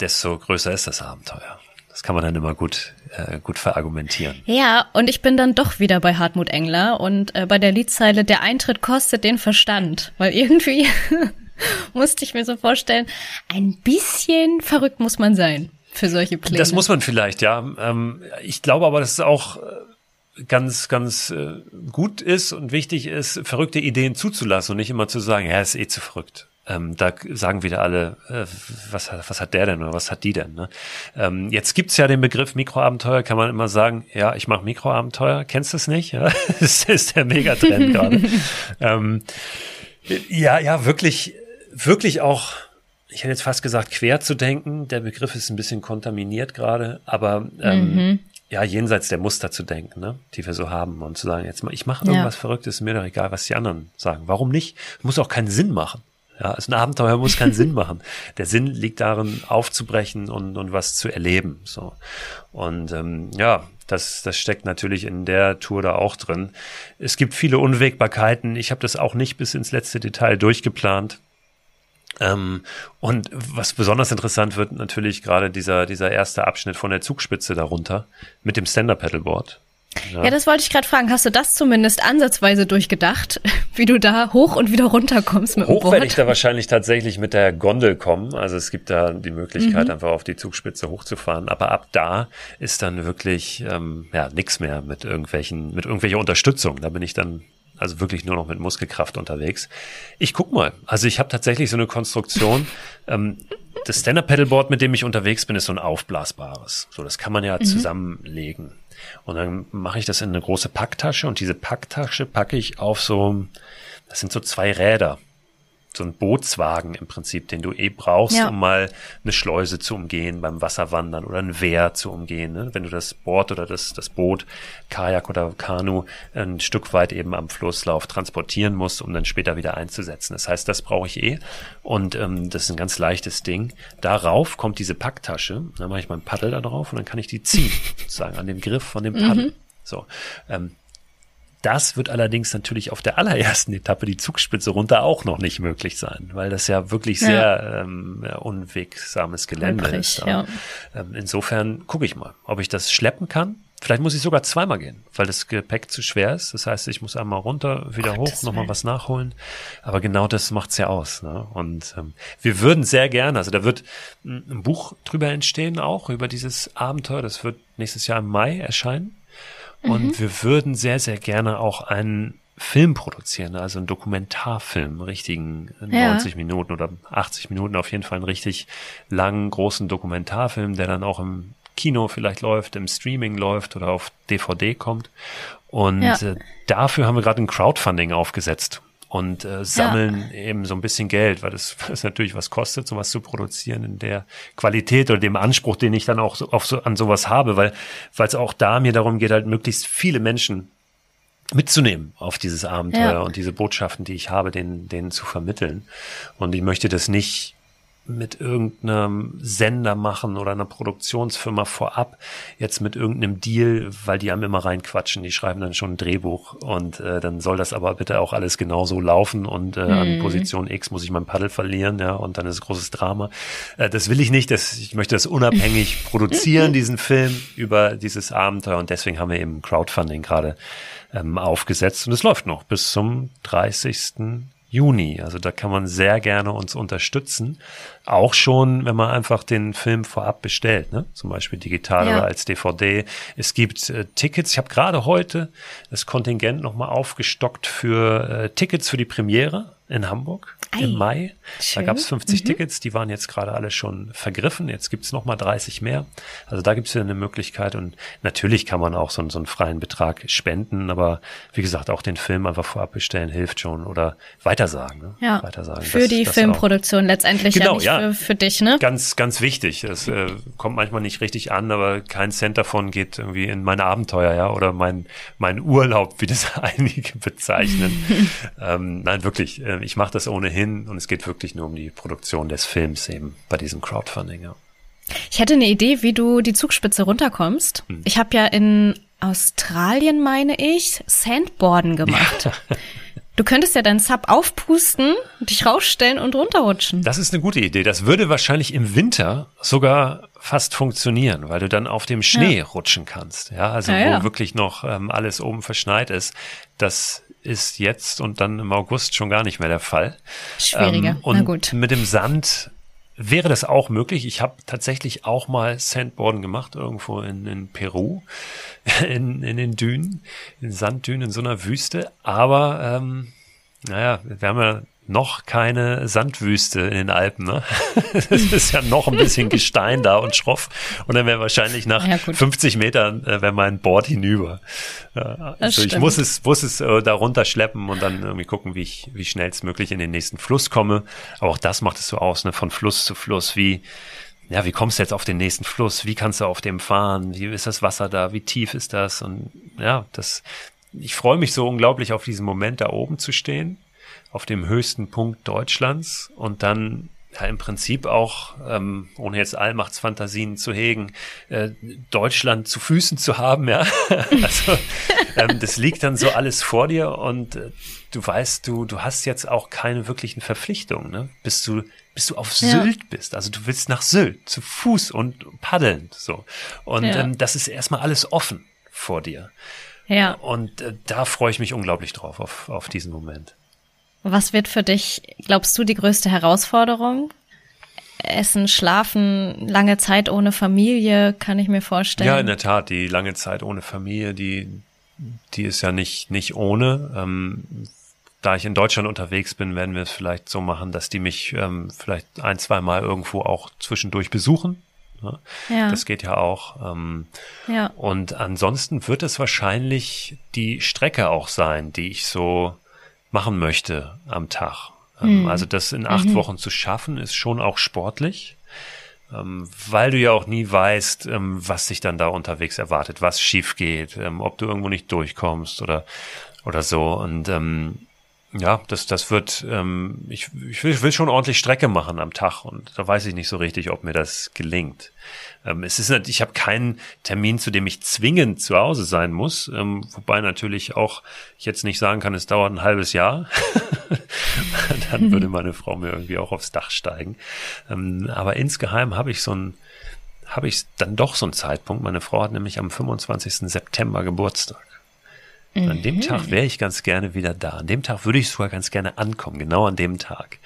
Speaker 1: desto größer ist das Abenteuer. Das kann man dann immer gut, äh, gut verargumentieren.
Speaker 2: Ja, und ich bin dann doch wieder bei Hartmut Engler und äh, bei der Liedzeile, der Eintritt kostet den Verstand. Weil irgendwie musste ich mir so vorstellen, ein bisschen verrückt muss man sein für solche Pläne.
Speaker 1: Das muss man vielleicht, ja. Ähm, ich glaube aber, dass es auch äh, ganz, ganz äh, gut ist und wichtig ist, verrückte Ideen zuzulassen und nicht immer zu sagen, ja, ist eh zu verrückt. Ähm, da sagen wieder alle, äh, was, was hat der denn oder was hat die denn? Ne? Ähm, jetzt gibt's ja den Begriff Mikroabenteuer, kann man immer sagen, ja, ich mache Mikroabenteuer, kennst du es nicht? Ja? das ist der Megatrend gerade. ähm, ja, ja, wirklich, wirklich auch, ich hätte jetzt fast gesagt, quer zu denken. Der Begriff ist ein bisschen kontaminiert gerade, aber ähm, mhm. ja, jenseits der Muster zu denken, ne, die wir so haben und zu sagen, jetzt mal, ich mache irgendwas ja. Verrücktes, mir doch egal, was die anderen sagen. Warum nicht? Muss auch keinen Sinn machen. Ja, also ein Abenteuer muss keinen Sinn machen. Der Sinn liegt darin, aufzubrechen und, und was zu erleben. So. Und ähm, ja, das, das steckt natürlich in der Tour da auch drin. Es gibt viele Unwägbarkeiten. Ich habe das auch nicht bis ins letzte Detail durchgeplant. Ähm, und was besonders interessant wird, natürlich gerade dieser, dieser erste Abschnitt von der Zugspitze darunter mit dem Stand-Up-Pedalboard.
Speaker 2: Ja. ja, das wollte ich gerade fragen. Hast du das zumindest ansatzweise durchgedacht, wie du da hoch und wieder runter kommst mit
Speaker 1: hoch werde ich da wahrscheinlich tatsächlich mit der Gondel kommen. Also es gibt da die Möglichkeit, mhm. einfach auf die Zugspitze hochzufahren. Aber ab da ist dann wirklich ähm, ja nichts mehr mit irgendwelchen mit irgendwelcher Unterstützung. Da bin ich dann also wirklich nur noch mit Muskelkraft unterwegs. Ich guck mal. Also ich habe tatsächlich so eine Konstruktion. ähm, das Stand-Up-Pedalboard, mit dem ich unterwegs bin, ist so ein aufblasbares. So, das kann man ja mhm. zusammenlegen. Und dann mache ich das in eine große Packtasche und diese Packtasche packe ich auf so, das sind so zwei Räder so ein Bootswagen im Prinzip, den du eh brauchst, ja. um mal eine Schleuse zu umgehen beim Wasserwandern oder ein Wehr zu umgehen. Ne? Wenn du das Board oder das, das Boot, Kajak oder Kanu ein Stück weit eben am Flusslauf transportieren musst, um dann später wieder einzusetzen. Das heißt, das brauche ich eh. Und ähm, das ist ein ganz leichtes Ding. Darauf kommt diese Packtasche, dann mache ich mein Paddel da drauf und dann kann ich die ziehen, sozusagen an dem Griff von dem Paddel. Mhm. So, ähm, das wird allerdings natürlich auf der allerersten Etappe die Zugspitze runter auch noch nicht möglich sein, weil das ja wirklich ja. sehr ähm, unwegsames Gelände Holprig, ist. Ja. Ähm, insofern gucke ich mal, ob ich das schleppen kann. Vielleicht muss ich sogar zweimal gehen, weil das Gepäck zu schwer ist. Das heißt, ich muss einmal runter, wieder Gottes hoch, nochmal was nachholen. Aber genau das macht's ja aus. Ne? Und ähm, wir würden sehr gerne, also da wird ein Buch drüber entstehen auch, über dieses Abenteuer. Das wird nächstes Jahr im Mai erscheinen. Und mhm. wir würden sehr, sehr gerne auch einen Film produzieren, also einen Dokumentarfilm, richtigen 90 ja. Minuten oder 80 Minuten, auf jeden Fall einen richtig langen, großen Dokumentarfilm, der dann auch im Kino vielleicht läuft, im Streaming läuft oder auf DVD kommt. Und ja. äh, dafür haben wir gerade ein Crowdfunding aufgesetzt und äh, sammeln ja. eben so ein bisschen Geld, weil das, das natürlich was kostet, sowas zu produzieren in der Qualität oder dem Anspruch, den ich dann auch so, auf so, an sowas habe, weil weil es auch da mir darum geht, halt möglichst viele Menschen mitzunehmen auf dieses Abenteuer ja. und diese Botschaften, die ich habe, denen, denen zu vermitteln. Und ich möchte das nicht mit irgendeinem Sender machen oder einer Produktionsfirma vorab, jetzt mit irgendeinem Deal, weil die haben immer reinquatschen, die schreiben dann schon ein Drehbuch und äh, dann soll das aber bitte auch alles genauso laufen und äh, mhm. an Position X muss ich mein Paddel verlieren, ja, und dann ist großes Drama. Äh, das will ich nicht, das, ich möchte das unabhängig produzieren, diesen Film über dieses Abenteuer und deswegen haben wir eben Crowdfunding gerade ähm, aufgesetzt und es läuft noch bis zum 30. Juni. Also da kann man sehr gerne uns unterstützen. Auch schon, wenn man einfach den Film vorab bestellt, ne? zum Beispiel digital ja. oder als DVD. Es gibt äh, Tickets. Ich habe gerade heute das Kontingent nochmal aufgestockt für äh, Tickets für die Premiere in Hamburg Ei, im Mai. Schön. Da gab es 50 mhm. Tickets, die waren jetzt gerade alle schon vergriffen. Jetzt gibt es nochmal 30 mehr. Also da gibt es ja eine Möglichkeit und natürlich kann man auch so, so einen freien Betrag spenden, aber wie gesagt, auch den Film einfach vorab bestellen hilft schon oder weitersagen. Ne?
Speaker 2: Ja,
Speaker 1: weitersagen.
Speaker 2: Für das, die das Filmproduktion auch. letztendlich genau, ja nicht ja. Für, für, dich, ne?
Speaker 1: Ganz, ganz wichtig. Es äh, kommt manchmal nicht richtig an, aber kein Cent davon geht irgendwie in meine Abenteuer, ja, oder mein, mein Urlaub, wie das einige bezeichnen. ähm, nein, wirklich. Äh, ich mache das ohnehin und es geht wirklich nur um die Produktion des Films eben bei diesem Crowdfunding. Ja.
Speaker 2: Ich hätte eine Idee, wie du die Zugspitze runterkommst. Hm. Ich habe ja in Australien, meine ich, Sandboarden gemacht. Ja. Du könntest ja deinen Sub aufpusten, dich rausstellen und runterrutschen.
Speaker 1: Das ist eine gute Idee. Das würde wahrscheinlich im Winter sogar fast funktionieren, weil du dann auf dem Schnee ja. rutschen kannst. Ja, also ja, wo wirklich noch ähm, alles oben verschneit ist. Das ist jetzt und dann im August schon gar nicht mehr der Fall.
Speaker 2: Schwieriger. Ähm,
Speaker 1: und
Speaker 2: Na gut.
Speaker 1: mit dem Sand wäre das auch möglich. Ich habe tatsächlich auch mal Sandboarden gemacht, irgendwo in, in Peru, in, in den Dünen, in Sanddünen, in so einer Wüste. Aber ähm, naja, wir haben ja noch keine Sandwüste in den Alpen. Ne? Es ist ja noch ein bisschen Gestein da und schroff. Und dann wäre wahrscheinlich nach ja, 50 Metern äh, wäre mein Board hinüber. Ja, also ich muss es, muss es äh, da runterschleppen und dann irgendwie gucken, wie ich, wie schnellstmöglich in den nächsten Fluss komme. Aber auch das macht es so aus, ne? von Fluss zu Fluss. Wie, ja, wie kommst du jetzt auf den nächsten Fluss? Wie kannst du auf dem fahren? Wie ist das Wasser da? Wie tief ist das? Und ja, das, ich freue mich so unglaublich auf diesen Moment, da oben zu stehen auf dem höchsten Punkt Deutschlands und dann ja, im Prinzip auch, ähm, ohne jetzt Allmachtsfantasien zu hegen, äh, Deutschland zu Füßen zu haben, ja. also ähm, das liegt dann so alles vor dir und äh, du weißt, du, du hast jetzt auch keine wirklichen Verpflichtungen, ne? Bis du, bis du auf Sylt ja. bist. Also du willst nach Sylt, zu Fuß und paddeln. So. Und ja. ähm, das ist erstmal alles offen vor dir.
Speaker 2: Ja.
Speaker 1: Und äh, da freue ich mich unglaublich drauf, auf, auf diesen Moment.
Speaker 2: Was wird für dich, glaubst du, die größte Herausforderung? Essen, Schlafen, lange Zeit ohne Familie, kann ich mir vorstellen.
Speaker 1: Ja, in der Tat, die lange Zeit ohne Familie, die, die ist ja nicht, nicht ohne. Ähm, da ich in Deutschland unterwegs bin, werden wir es vielleicht so machen, dass die mich ähm, vielleicht ein, zwei Mal irgendwo auch zwischendurch besuchen. Ne? Ja. Das geht ja auch. Ähm, ja. Und ansonsten wird es wahrscheinlich die Strecke auch sein, die ich so machen möchte am Tag. Mhm. Also das in acht mhm. Wochen zu schaffen, ist schon auch sportlich, ähm, weil du ja auch nie weißt, ähm, was dich dann da unterwegs erwartet, was schief geht, ähm, ob du irgendwo nicht durchkommst oder oder so. Und ähm, ja, das, das wird, ähm, ich, ich, will, ich will schon ordentlich Strecke machen am Tag und da weiß ich nicht so richtig, ob mir das gelingt. Ähm, es ist, ich habe keinen Termin, zu dem ich zwingend zu Hause sein muss, ähm, wobei natürlich auch ich jetzt nicht sagen kann, es dauert ein halbes Jahr. Dann würde meine Frau mir irgendwie auch aufs Dach steigen. Ähm, aber insgeheim habe ich so ein habe ich dann doch so einen Zeitpunkt. Meine Frau hat nämlich am 25. September Geburtstag. Mhm. An dem mhm. Tag wäre ich ganz gerne wieder da. An dem Tag würde ich sogar ganz gerne ankommen, genau an dem Tag.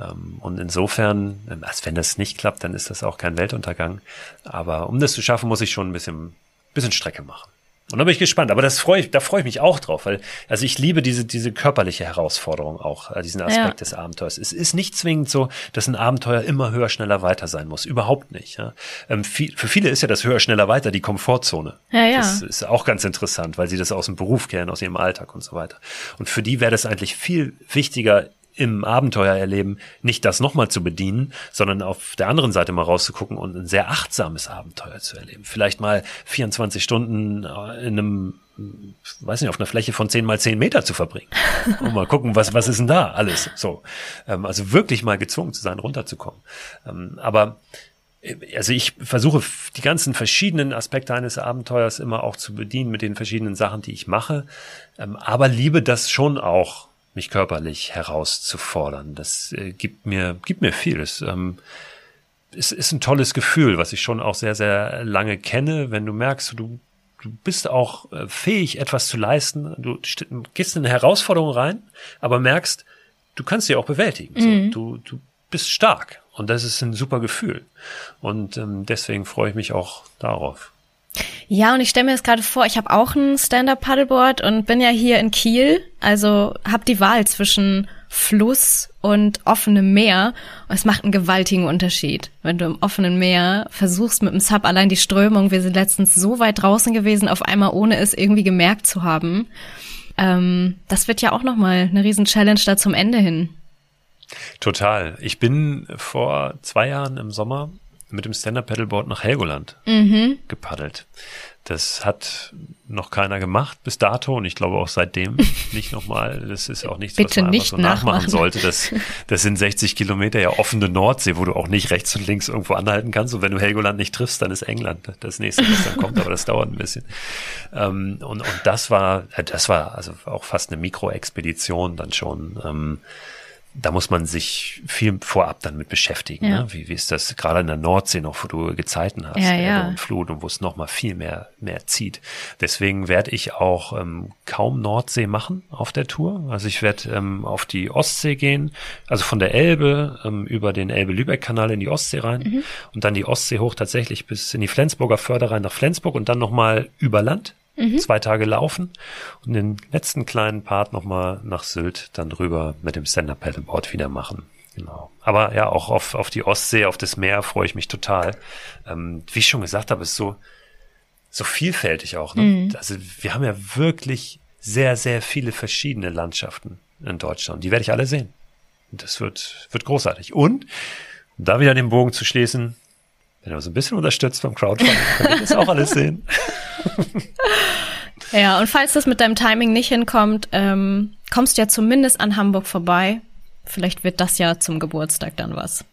Speaker 1: Ähm, und insofern, ähm, als wenn das nicht klappt, dann ist das auch kein Weltuntergang. Aber um das zu schaffen, muss ich schon ein bisschen, bisschen Strecke machen. Und da bin ich gespannt. Aber das freue ich, da freue ich mich auch drauf, weil, also ich liebe diese, diese körperliche Herausforderung auch, äh, diesen Aspekt ja. des Abenteuers. Es ist nicht zwingend so, dass ein Abenteuer immer höher, schneller, weiter sein muss. Überhaupt nicht. Ja. Ähm, für viele ist ja das höher, schneller, weiter die Komfortzone. Ja, ja. Das ist auch ganz interessant, weil sie das aus dem Beruf kennen, aus ihrem Alltag und so weiter. Und für die wäre das eigentlich viel wichtiger, im Abenteuer erleben, nicht das nochmal zu bedienen, sondern auf der anderen Seite mal rauszugucken und ein sehr achtsames Abenteuer zu erleben. Vielleicht mal 24 Stunden äh, in einem weiß nicht, auf einer Fläche von 10 mal 10 Meter zu verbringen. Und mal gucken, was, was ist denn da alles? So. Ähm, also wirklich mal gezwungen zu sein, runterzukommen. Ähm, aber äh, also ich versuche die ganzen verschiedenen Aspekte eines Abenteuers immer auch zu bedienen mit den verschiedenen Sachen, die ich mache. Ähm, aber liebe das schon auch mich körperlich herauszufordern. Das äh, gibt mir, gibt mir viel. Es ähm, ist, ist ein tolles Gefühl, was ich schon auch sehr, sehr lange kenne, wenn du merkst, du, du bist auch äh, fähig, etwas zu leisten. Du gehst in eine Herausforderung rein, aber merkst, du kannst sie auch bewältigen. Mhm. So, du, du bist stark. Und das ist ein super Gefühl. Und ähm, deswegen freue ich mich auch darauf.
Speaker 2: Ja, und ich stelle mir jetzt gerade vor, ich habe auch ein Stand-Up-Paddleboard und bin ja hier in Kiel, also habe die Wahl zwischen Fluss und offenem Meer. Und es macht einen gewaltigen Unterschied. Wenn du im offenen Meer versuchst mit dem Sub allein die Strömung, wir sind letztens so weit draußen gewesen, auf einmal ohne es irgendwie gemerkt zu haben. Ähm, das wird ja auch nochmal eine riesen Challenge da zum Ende hin.
Speaker 1: Total. Ich bin vor zwei Jahren im Sommer mit dem Stand-Up-Paddleboard nach Helgoland mhm. gepaddelt. Das hat noch keiner gemacht bis dato und ich glaube auch seitdem nicht nochmal. Das ist auch nichts,
Speaker 2: Bitte
Speaker 1: was man
Speaker 2: nicht
Speaker 1: so nachmachen, nachmachen sollte. Das, das sind 60 Kilometer ja offene Nordsee, wo du auch nicht rechts und links irgendwo anhalten kannst. Und wenn du Helgoland nicht triffst, dann ist England das nächste, was dann kommt. Aber das dauert ein bisschen. Ähm, und, und das war, das war also auch fast eine Mikroexpedition dann schon. Ähm, da muss man sich viel vorab dann mit beschäftigen. Ja. Ne? Wie, wie ist das gerade in der Nordsee noch, wo du Gezeiten hast,
Speaker 2: ja, ja.
Speaker 1: und Flut und wo es noch mal viel mehr mehr zieht. Deswegen werde ich auch ähm, kaum Nordsee machen auf der Tour. Also ich werde ähm, auf die Ostsee gehen, also von der Elbe ähm, über den Elbe-Lübeck-Kanal in die Ostsee rein mhm. und dann die Ostsee hoch tatsächlich bis in die Flensburger Förder rein nach Flensburg und dann noch mal über Land mhm. zwei Tage laufen und den letzten kleinen Part nochmal nach Sylt dann rüber mit dem Sender Paddleboard wieder machen. Genau. Aber ja, auch auf, auf die Ostsee, auf das Meer freue ich mich total. Ähm, wie ich schon gesagt habe, ist so, so vielfältig auch. Ne? Mhm. Also wir haben ja wirklich sehr, sehr viele verschiedene Landschaften in Deutschland. Die werde ich alle sehen. Das wird, wird großartig. Und, um da wieder den Bogen zu schließen, wenn ihr uns ein bisschen unterstützt beim Crowdfunding, könnt ihr das auch alles sehen.
Speaker 2: ja, und falls das mit deinem Timing nicht hinkommt, ähm, kommst du ja zumindest an Hamburg vorbei. Vielleicht wird das ja zum Geburtstag dann was.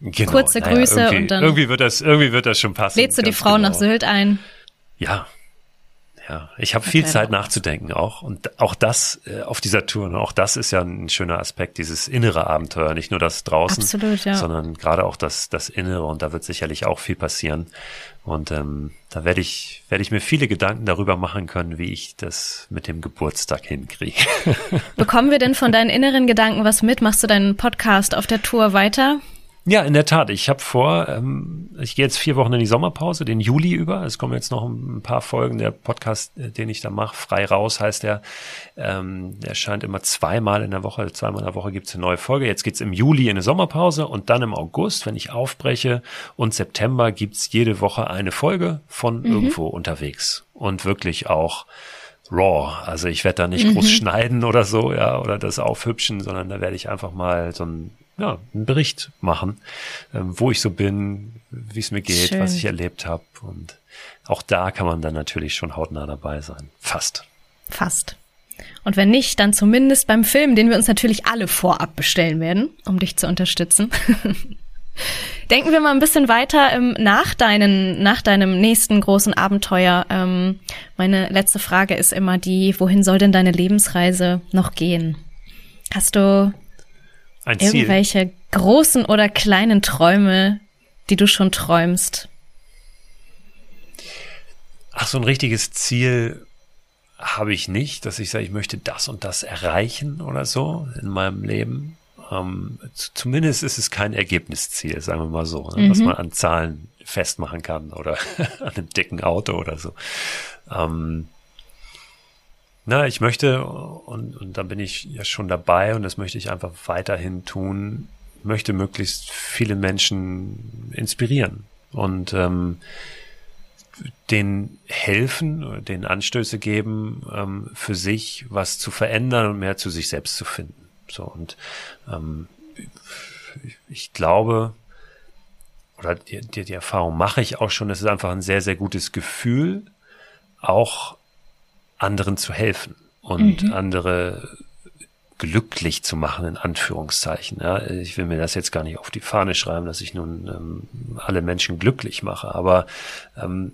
Speaker 2: Genau, Kurze naja, Grüße und dann.
Speaker 1: Irgendwie wird das, irgendwie wird das schon passen.
Speaker 2: Lädst du die Frau genau. nach Sylt ein?
Speaker 1: Ja, ja, ich habe viel Zeit nachzudenken auch und auch das äh, auf dieser Tour. Ne? Auch das ist ja ein schöner Aspekt, dieses innere Abenteuer, nicht nur das draußen,
Speaker 2: Absolut, ja.
Speaker 1: sondern gerade auch das das Innere und da wird sicherlich auch viel passieren. Und ähm, da werde ich werde ich mir viele Gedanken darüber machen können, wie ich das mit dem Geburtstag hinkriege.
Speaker 2: Bekommen wir denn von deinen inneren Gedanken was mit? Machst du deinen Podcast auf der Tour weiter?
Speaker 1: Ja, in der Tat. Ich habe vor, ähm, ich gehe jetzt vier Wochen in die Sommerpause, den Juli über. Es kommen jetzt noch ein paar Folgen. Der Podcast, äh, den ich da mache, frei raus heißt der. Ähm, der erscheint immer zweimal in der Woche. Zweimal in der Woche gibt's eine neue Folge. Jetzt geht's im Juli in eine Sommerpause und dann im August, wenn ich aufbreche, und September gibt's jede Woche eine Folge von mhm. irgendwo unterwegs. Und wirklich auch raw. Also ich werde da nicht mhm. groß schneiden oder so, ja, oder das aufhübschen, sondern da werde ich einfach mal so ein ja, einen Bericht machen, ähm, wo ich so bin, wie es mir geht, Schön. was ich erlebt habe. Und auch da kann man dann natürlich schon hautnah dabei sein. Fast.
Speaker 2: Fast. Und wenn nicht, dann zumindest beim Film, den wir uns natürlich alle vorab bestellen werden, um dich zu unterstützen. Denken wir mal ein bisschen weiter ähm, nach, deinen, nach deinem nächsten großen Abenteuer. Ähm, meine letzte Frage ist immer die, wohin soll denn deine Lebensreise noch gehen? Hast du ein Irgendwelche großen oder kleinen Träume, die du schon träumst?
Speaker 1: Ach, so ein richtiges Ziel habe ich nicht, dass ich sage, ich möchte das und das erreichen oder so in meinem Leben. Ähm, zumindest ist es kein Ergebnisziel, sagen wir mal so, ne, mhm. was man an Zahlen festmachen kann oder an einem dicken Auto oder so. Ähm, na, ich möchte, und, und da bin ich ja schon dabei und das möchte ich einfach weiterhin tun, möchte möglichst viele Menschen inspirieren und ähm, den helfen, den Anstöße geben, ähm, für sich was zu verändern und mehr zu sich selbst zu finden. So und ähm, ich glaube, oder die, die, die Erfahrung mache ich auch schon, es ist einfach ein sehr, sehr gutes Gefühl, auch anderen zu helfen und mhm. andere glücklich zu machen, in Anführungszeichen. Ja, ich will mir das jetzt gar nicht auf die Fahne schreiben, dass ich nun ähm, alle Menschen glücklich mache, aber ähm,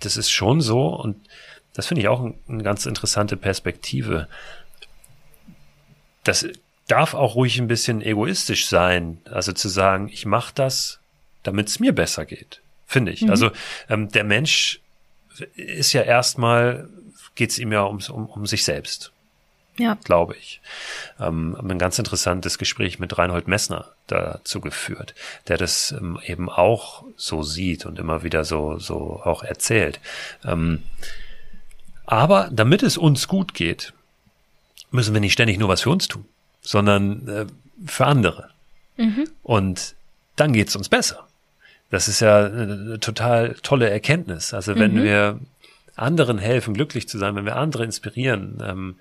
Speaker 1: das ist schon so und das finde ich auch ein, eine ganz interessante Perspektive. Das darf auch ruhig ein bisschen egoistisch sein, also zu sagen, ich mache das, damit es mir besser geht, finde ich. Mhm. Also ähm, der Mensch ist ja erstmal, geht es ihm ja um, um, um sich selbst. Ja. Glaube ich. Ähm, ein ganz interessantes Gespräch mit Reinhold Messner dazu geführt, der das ähm, eben auch so sieht und immer wieder so, so auch erzählt. Ähm, aber damit es uns gut geht, müssen wir nicht ständig nur was für uns tun, sondern äh, für andere. Mhm. Und dann geht's uns besser. Das ist ja eine total tolle Erkenntnis. Also wenn mhm. wir anderen helfen, glücklich zu sein, wenn wir andere inspirieren, ähm,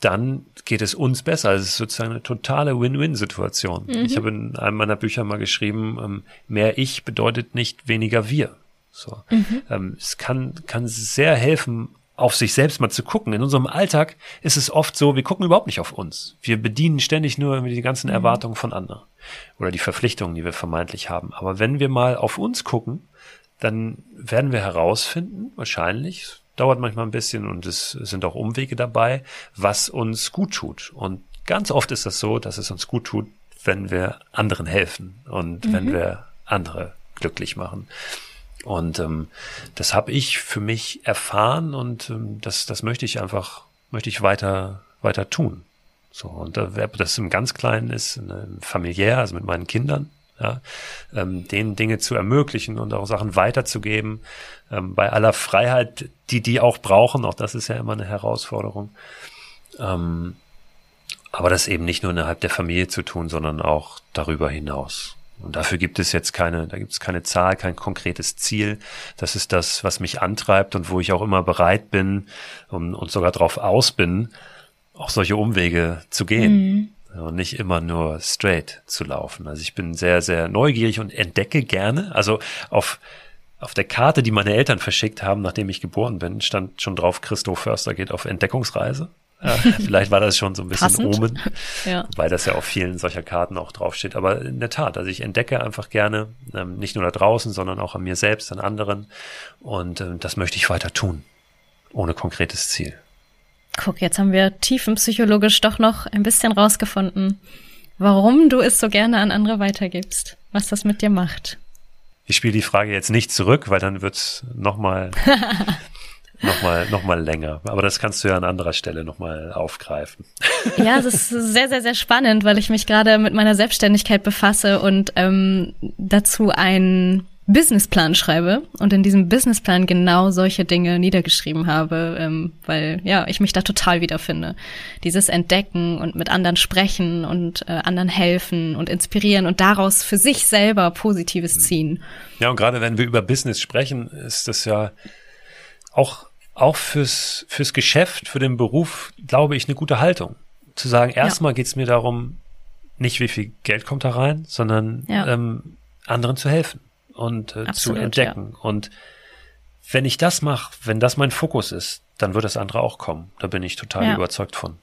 Speaker 1: dann geht es uns besser. Also es ist sozusagen eine totale Win-Win-Situation. Mhm. Ich habe in einem meiner Bücher mal geschrieben, ähm, mehr ich bedeutet nicht weniger wir. So. Mhm. Ähm, es kann, kann sehr helfen, auf sich selbst mal zu gucken. In unserem Alltag ist es oft so, wir gucken überhaupt nicht auf uns. Wir bedienen ständig nur die ganzen mhm. Erwartungen von anderen oder die Verpflichtungen, die wir vermeintlich haben. Aber wenn wir mal auf uns gucken, dann werden wir herausfinden, wahrscheinlich, dauert manchmal ein bisschen und es sind auch Umwege dabei, was uns gut tut. Und ganz oft ist das so, dass es uns gut tut, wenn wir anderen helfen und mhm. wenn wir andere glücklich machen. Und ähm, das habe ich für mich erfahren und ähm, das, das möchte ich einfach, möchte ich weiter, weiter tun. So, und da, das im ganz Kleinen ist, ne, familiär, also mit meinen Kindern, ja, ähm, denen Dinge zu ermöglichen und auch Sachen weiterzugeben, ähm, bei aller Freiheit, die die auch brauchen, auch das ist ja immer eine Herausforderung. Ähm, aber das eben nicht nur innerhalb der Familie zu tun, sondern auch darüber hinaus. Und dafür gibt es jetzt keine, da gibt es keine Zahl, kein konkretes Ziel. Das ist das, was mich antreibt und wo ich auch immer bereit bin und, und sogar darauf aus bin, auch solche Umwege zu gehen. Mhm und nicht immer nur straight zu laufen. Also ich bin sehr, sehr neugierig und entdecke gerne. Also auf, auf der Karte, die meine Eltern verschickt haben, nachdem ich geboren bin, stand schon drauf, Christo Förster geht auf Entdeckungsreise. Vielleicht war das schon so ein bisschen Passend. Omen, ja. weil das ja auf vielen solcher Karten auch draufsteht. Aber in der Tat, also ich entdecke einfach gerne, ähm, nicht nur da draußen, sondern auch an mir selbst, an anderen. Und ähm, das möchte ich weiter tun, ohne konkretes Ziel.
Speaker 2: Guck, jetzt haben wir tiefenpsychologisch doch noch ein bisschen rausgefunden, warum du es so gerne an andere weitergibst, was das mit dir macht.
Speaker 1: Ich spiele die Frage jetzt nicht zurück, weil dann wird's nochmal noch mal, noch mal länger. Aber das kannst du ja an anderer Stelle nochmal aufgreifen.
Speaker 2: Ja, es ist sehr, sehr, sehr spannend, weil ich mich gerade mit meiner Selbstständigkeit befasse und ähm, dazu ein Businessplan schreibe und in diesem Businessplan genau solche Dinge niedergeschrieben habe, ähm, weil ja, ich mich da total wiederfinde. Dieses Entdecken und mit anderen sprechen und äh, anderen helfen und inspirieren und daraus für sich selber Positives ziehen.
Speaker 1: Ja, und gerade wenn wir über Business sprechen, ist das ja auch, auch fürs, fürs Geschäft, für den Beruf, glaube ich, eine gute Haltung. Zu sagen, erstmal ja. geht's mir darum, nicht wie viel Geld kommt da rein, sondern ja. ähm, anderen zu helfen und äh, Absolut, zu entdecken. Ja. Und wenn ich das mache, wenn das mein Fokus ist, dann wird das andere auch kommen. Da bin ich total überzeugt von.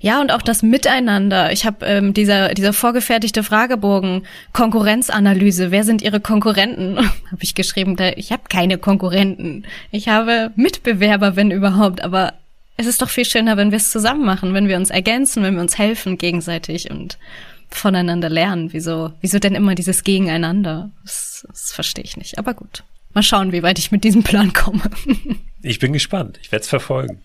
Speaker 2: Ja, und auch das Miteinander. Ich habe ähm, dieser, dieser vorgefertigte Fragebogen, Konkurrenzanalyse, wer sind Ihre Konkurrenten? habe ich geschrieben, da, ich habe keine Konkurrenten. Ich habe Mitbewerber, wenn überhaupt, aber es ist doch viel schöner, wenn wir es zusammen machen, wenn wir uns ergänzen, wenn wir uns helfen gegenseitig und voneinander lernen. Wieso, wieso denn immer dieses Gegeneinander? Das, das verstehe ich nicht. Aber gut. Mal schauen, wie weit ich mit diesem Plan komme.
Speaker 1: ich bin gespannt. Ich werde es verfolgen.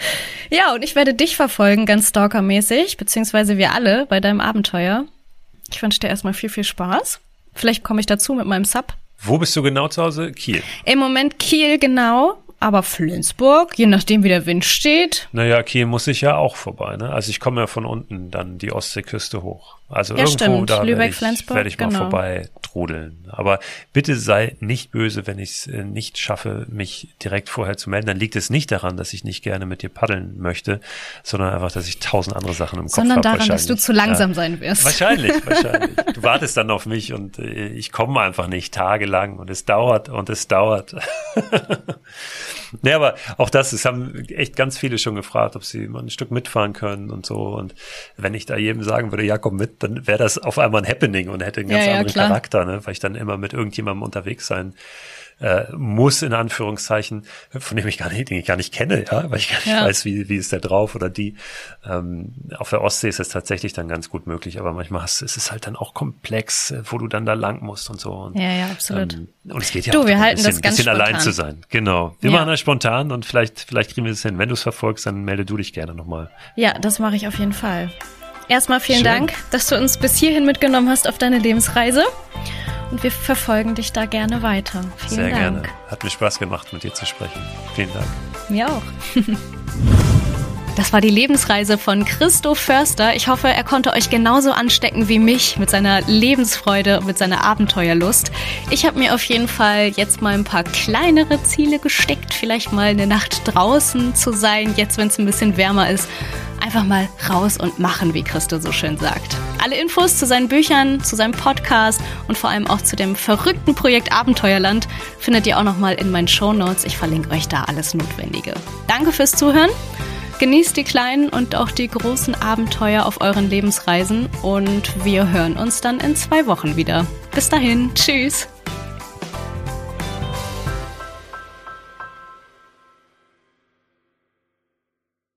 Speaker 2: Ja, und ich werde dich verfolgen, ganz stalkermäßig, beziehungsweise wir alle bei deinem Abenteuer. Ich wünsche dir erstmal viel, viel Spaß. Vielleicht komme ich dazu mit meinem Sub.
Speaker 1: Wo bist du genau zu Hause? Kiel.
Speaker 2: Im Moment Kiel, genau. Aber Flensburg, je nachdem wie der Wind steht.
Speaker 1: Naja, Kiel muss ich ja auch vorbei. Ne? Also ich komme ja von unten dann die Ostseeküste hoch. Also
Speaker 2: ja,
Speaker 1: irgendwo
Speaker 2: stimmt.
Speaker 1: da werde ich, werd ich mal
Speaker 2: genau.
Speaker 1: vorbei trudeln. Aber bitte sei nicht böse, wenn ich es äh, nicht schaffe, mich direkt vorher zu melden. Dann liegt es nicht daran, dass ich nicht gerne mit dir paddeln möchte, sondern einfach, dass ich tausend andere Sachen im Kopf habe.
Speaker 2: Sondern daran, dass du zu langsam
Speaker 1: ja.
Speaker 2: sein wirst.
Speaker 1: Wahrscheinlich, wahrscheinlich. Du wartest dann auf mich und äh, ich komme einfach nicht tagelang und es dauert und es dauert. nee, aber auch das, es haben echt ganz viele schon gefragt, ob sie mal ein Stück mitfahren können und so. Und wenn ich da jedem sagen würde, ja, komm mit, dann wäre das auf einmal ein Happening und hätte einen ganz
Speaker 2: Ja, ja,
Speaker 1: anderen
Speaker 2: klar.
Speaker 1: Charakter, ne? weil ich dann immer mit irgendjemandem unterwegs sein äh, muss, in Anführungszeichen, von dem ich gar nicht, den ich gar nicht kenne, ja, weil ich gar nicht
Speaker 2: Ja.
Speaker 1: weiß, wie, wie ist der drauf oder die. Ähm, auf der Ostsee ist es tatsächlich dann ganz gut möglich, aber manchmal hast, ist es halt dann auch komplex, äh, wo du dann da lang musst und so. Und,
Speaker 2: Ja, ja, absolut.
Speaker 1: Ähm, und es geht ja
Speaker 2: Du,
Speaker 1: auch
Speaker 2: wir halten
Speaker 1: ein
Speaker 2: das
Speaker 1: bisschen,
Speaker 2: ganz
Speaker 1: bisschen allein zu sein. Genau. Wir
Speaker 2: Ja.
Speaker 1: machen das spontan und vielleicht, vielleicht kriegen wir es hin. Wenn du es verfolgst, dann melde du dich gerne nochmal.
Speaker 2: Ja, das mache ich auf jeden Fall. Erstmal vielen
Speaker 1: Schön.
Speaker 2: Dank, dass du uns bis hierhin mitgenommen hast auf deine Lebensreise. Und wir verfolgen dich da gerne weiter. Vielen
Speaker 1: Sehr
Speaker 2: Dank.
Speaker 1: gerne. Hat mir Spaß gemacht, mit dir zu sprechen. Vielen Dank.
Speaker 2: Mir auch. Das war die Lebensreise von Christoph Förster. Ich hoffe, er konnte euch genauso anstecken wie mich mit seiner Lebensfreude und mit seiner Abenteuerlust. Ich habe mir auf jeden Fall jetzt mal ein paar kleinere Ziele gesteckt. Vielleicht mal eine Nacht draußen zu sein, jetzt wenn es ein bisschen wärmer ist. Einfach mal raus und machen, wie Christo so schön sagt. Alle Infos zu seinen Büchern, zu seinem Podcast und vor allem auch zu dem verrückten Projekt Abenteuerland findet ihr auch nochmal in meinen Shownotes. Ich verlinke euch da alles Notwendige. Danke fürs Zuhören. Genießt die kleinen und auch die großen Abenteuer auf euren Lebensreisen und wir hören uns dann in zwei Wochen wieder. Bis dahin, tschüss.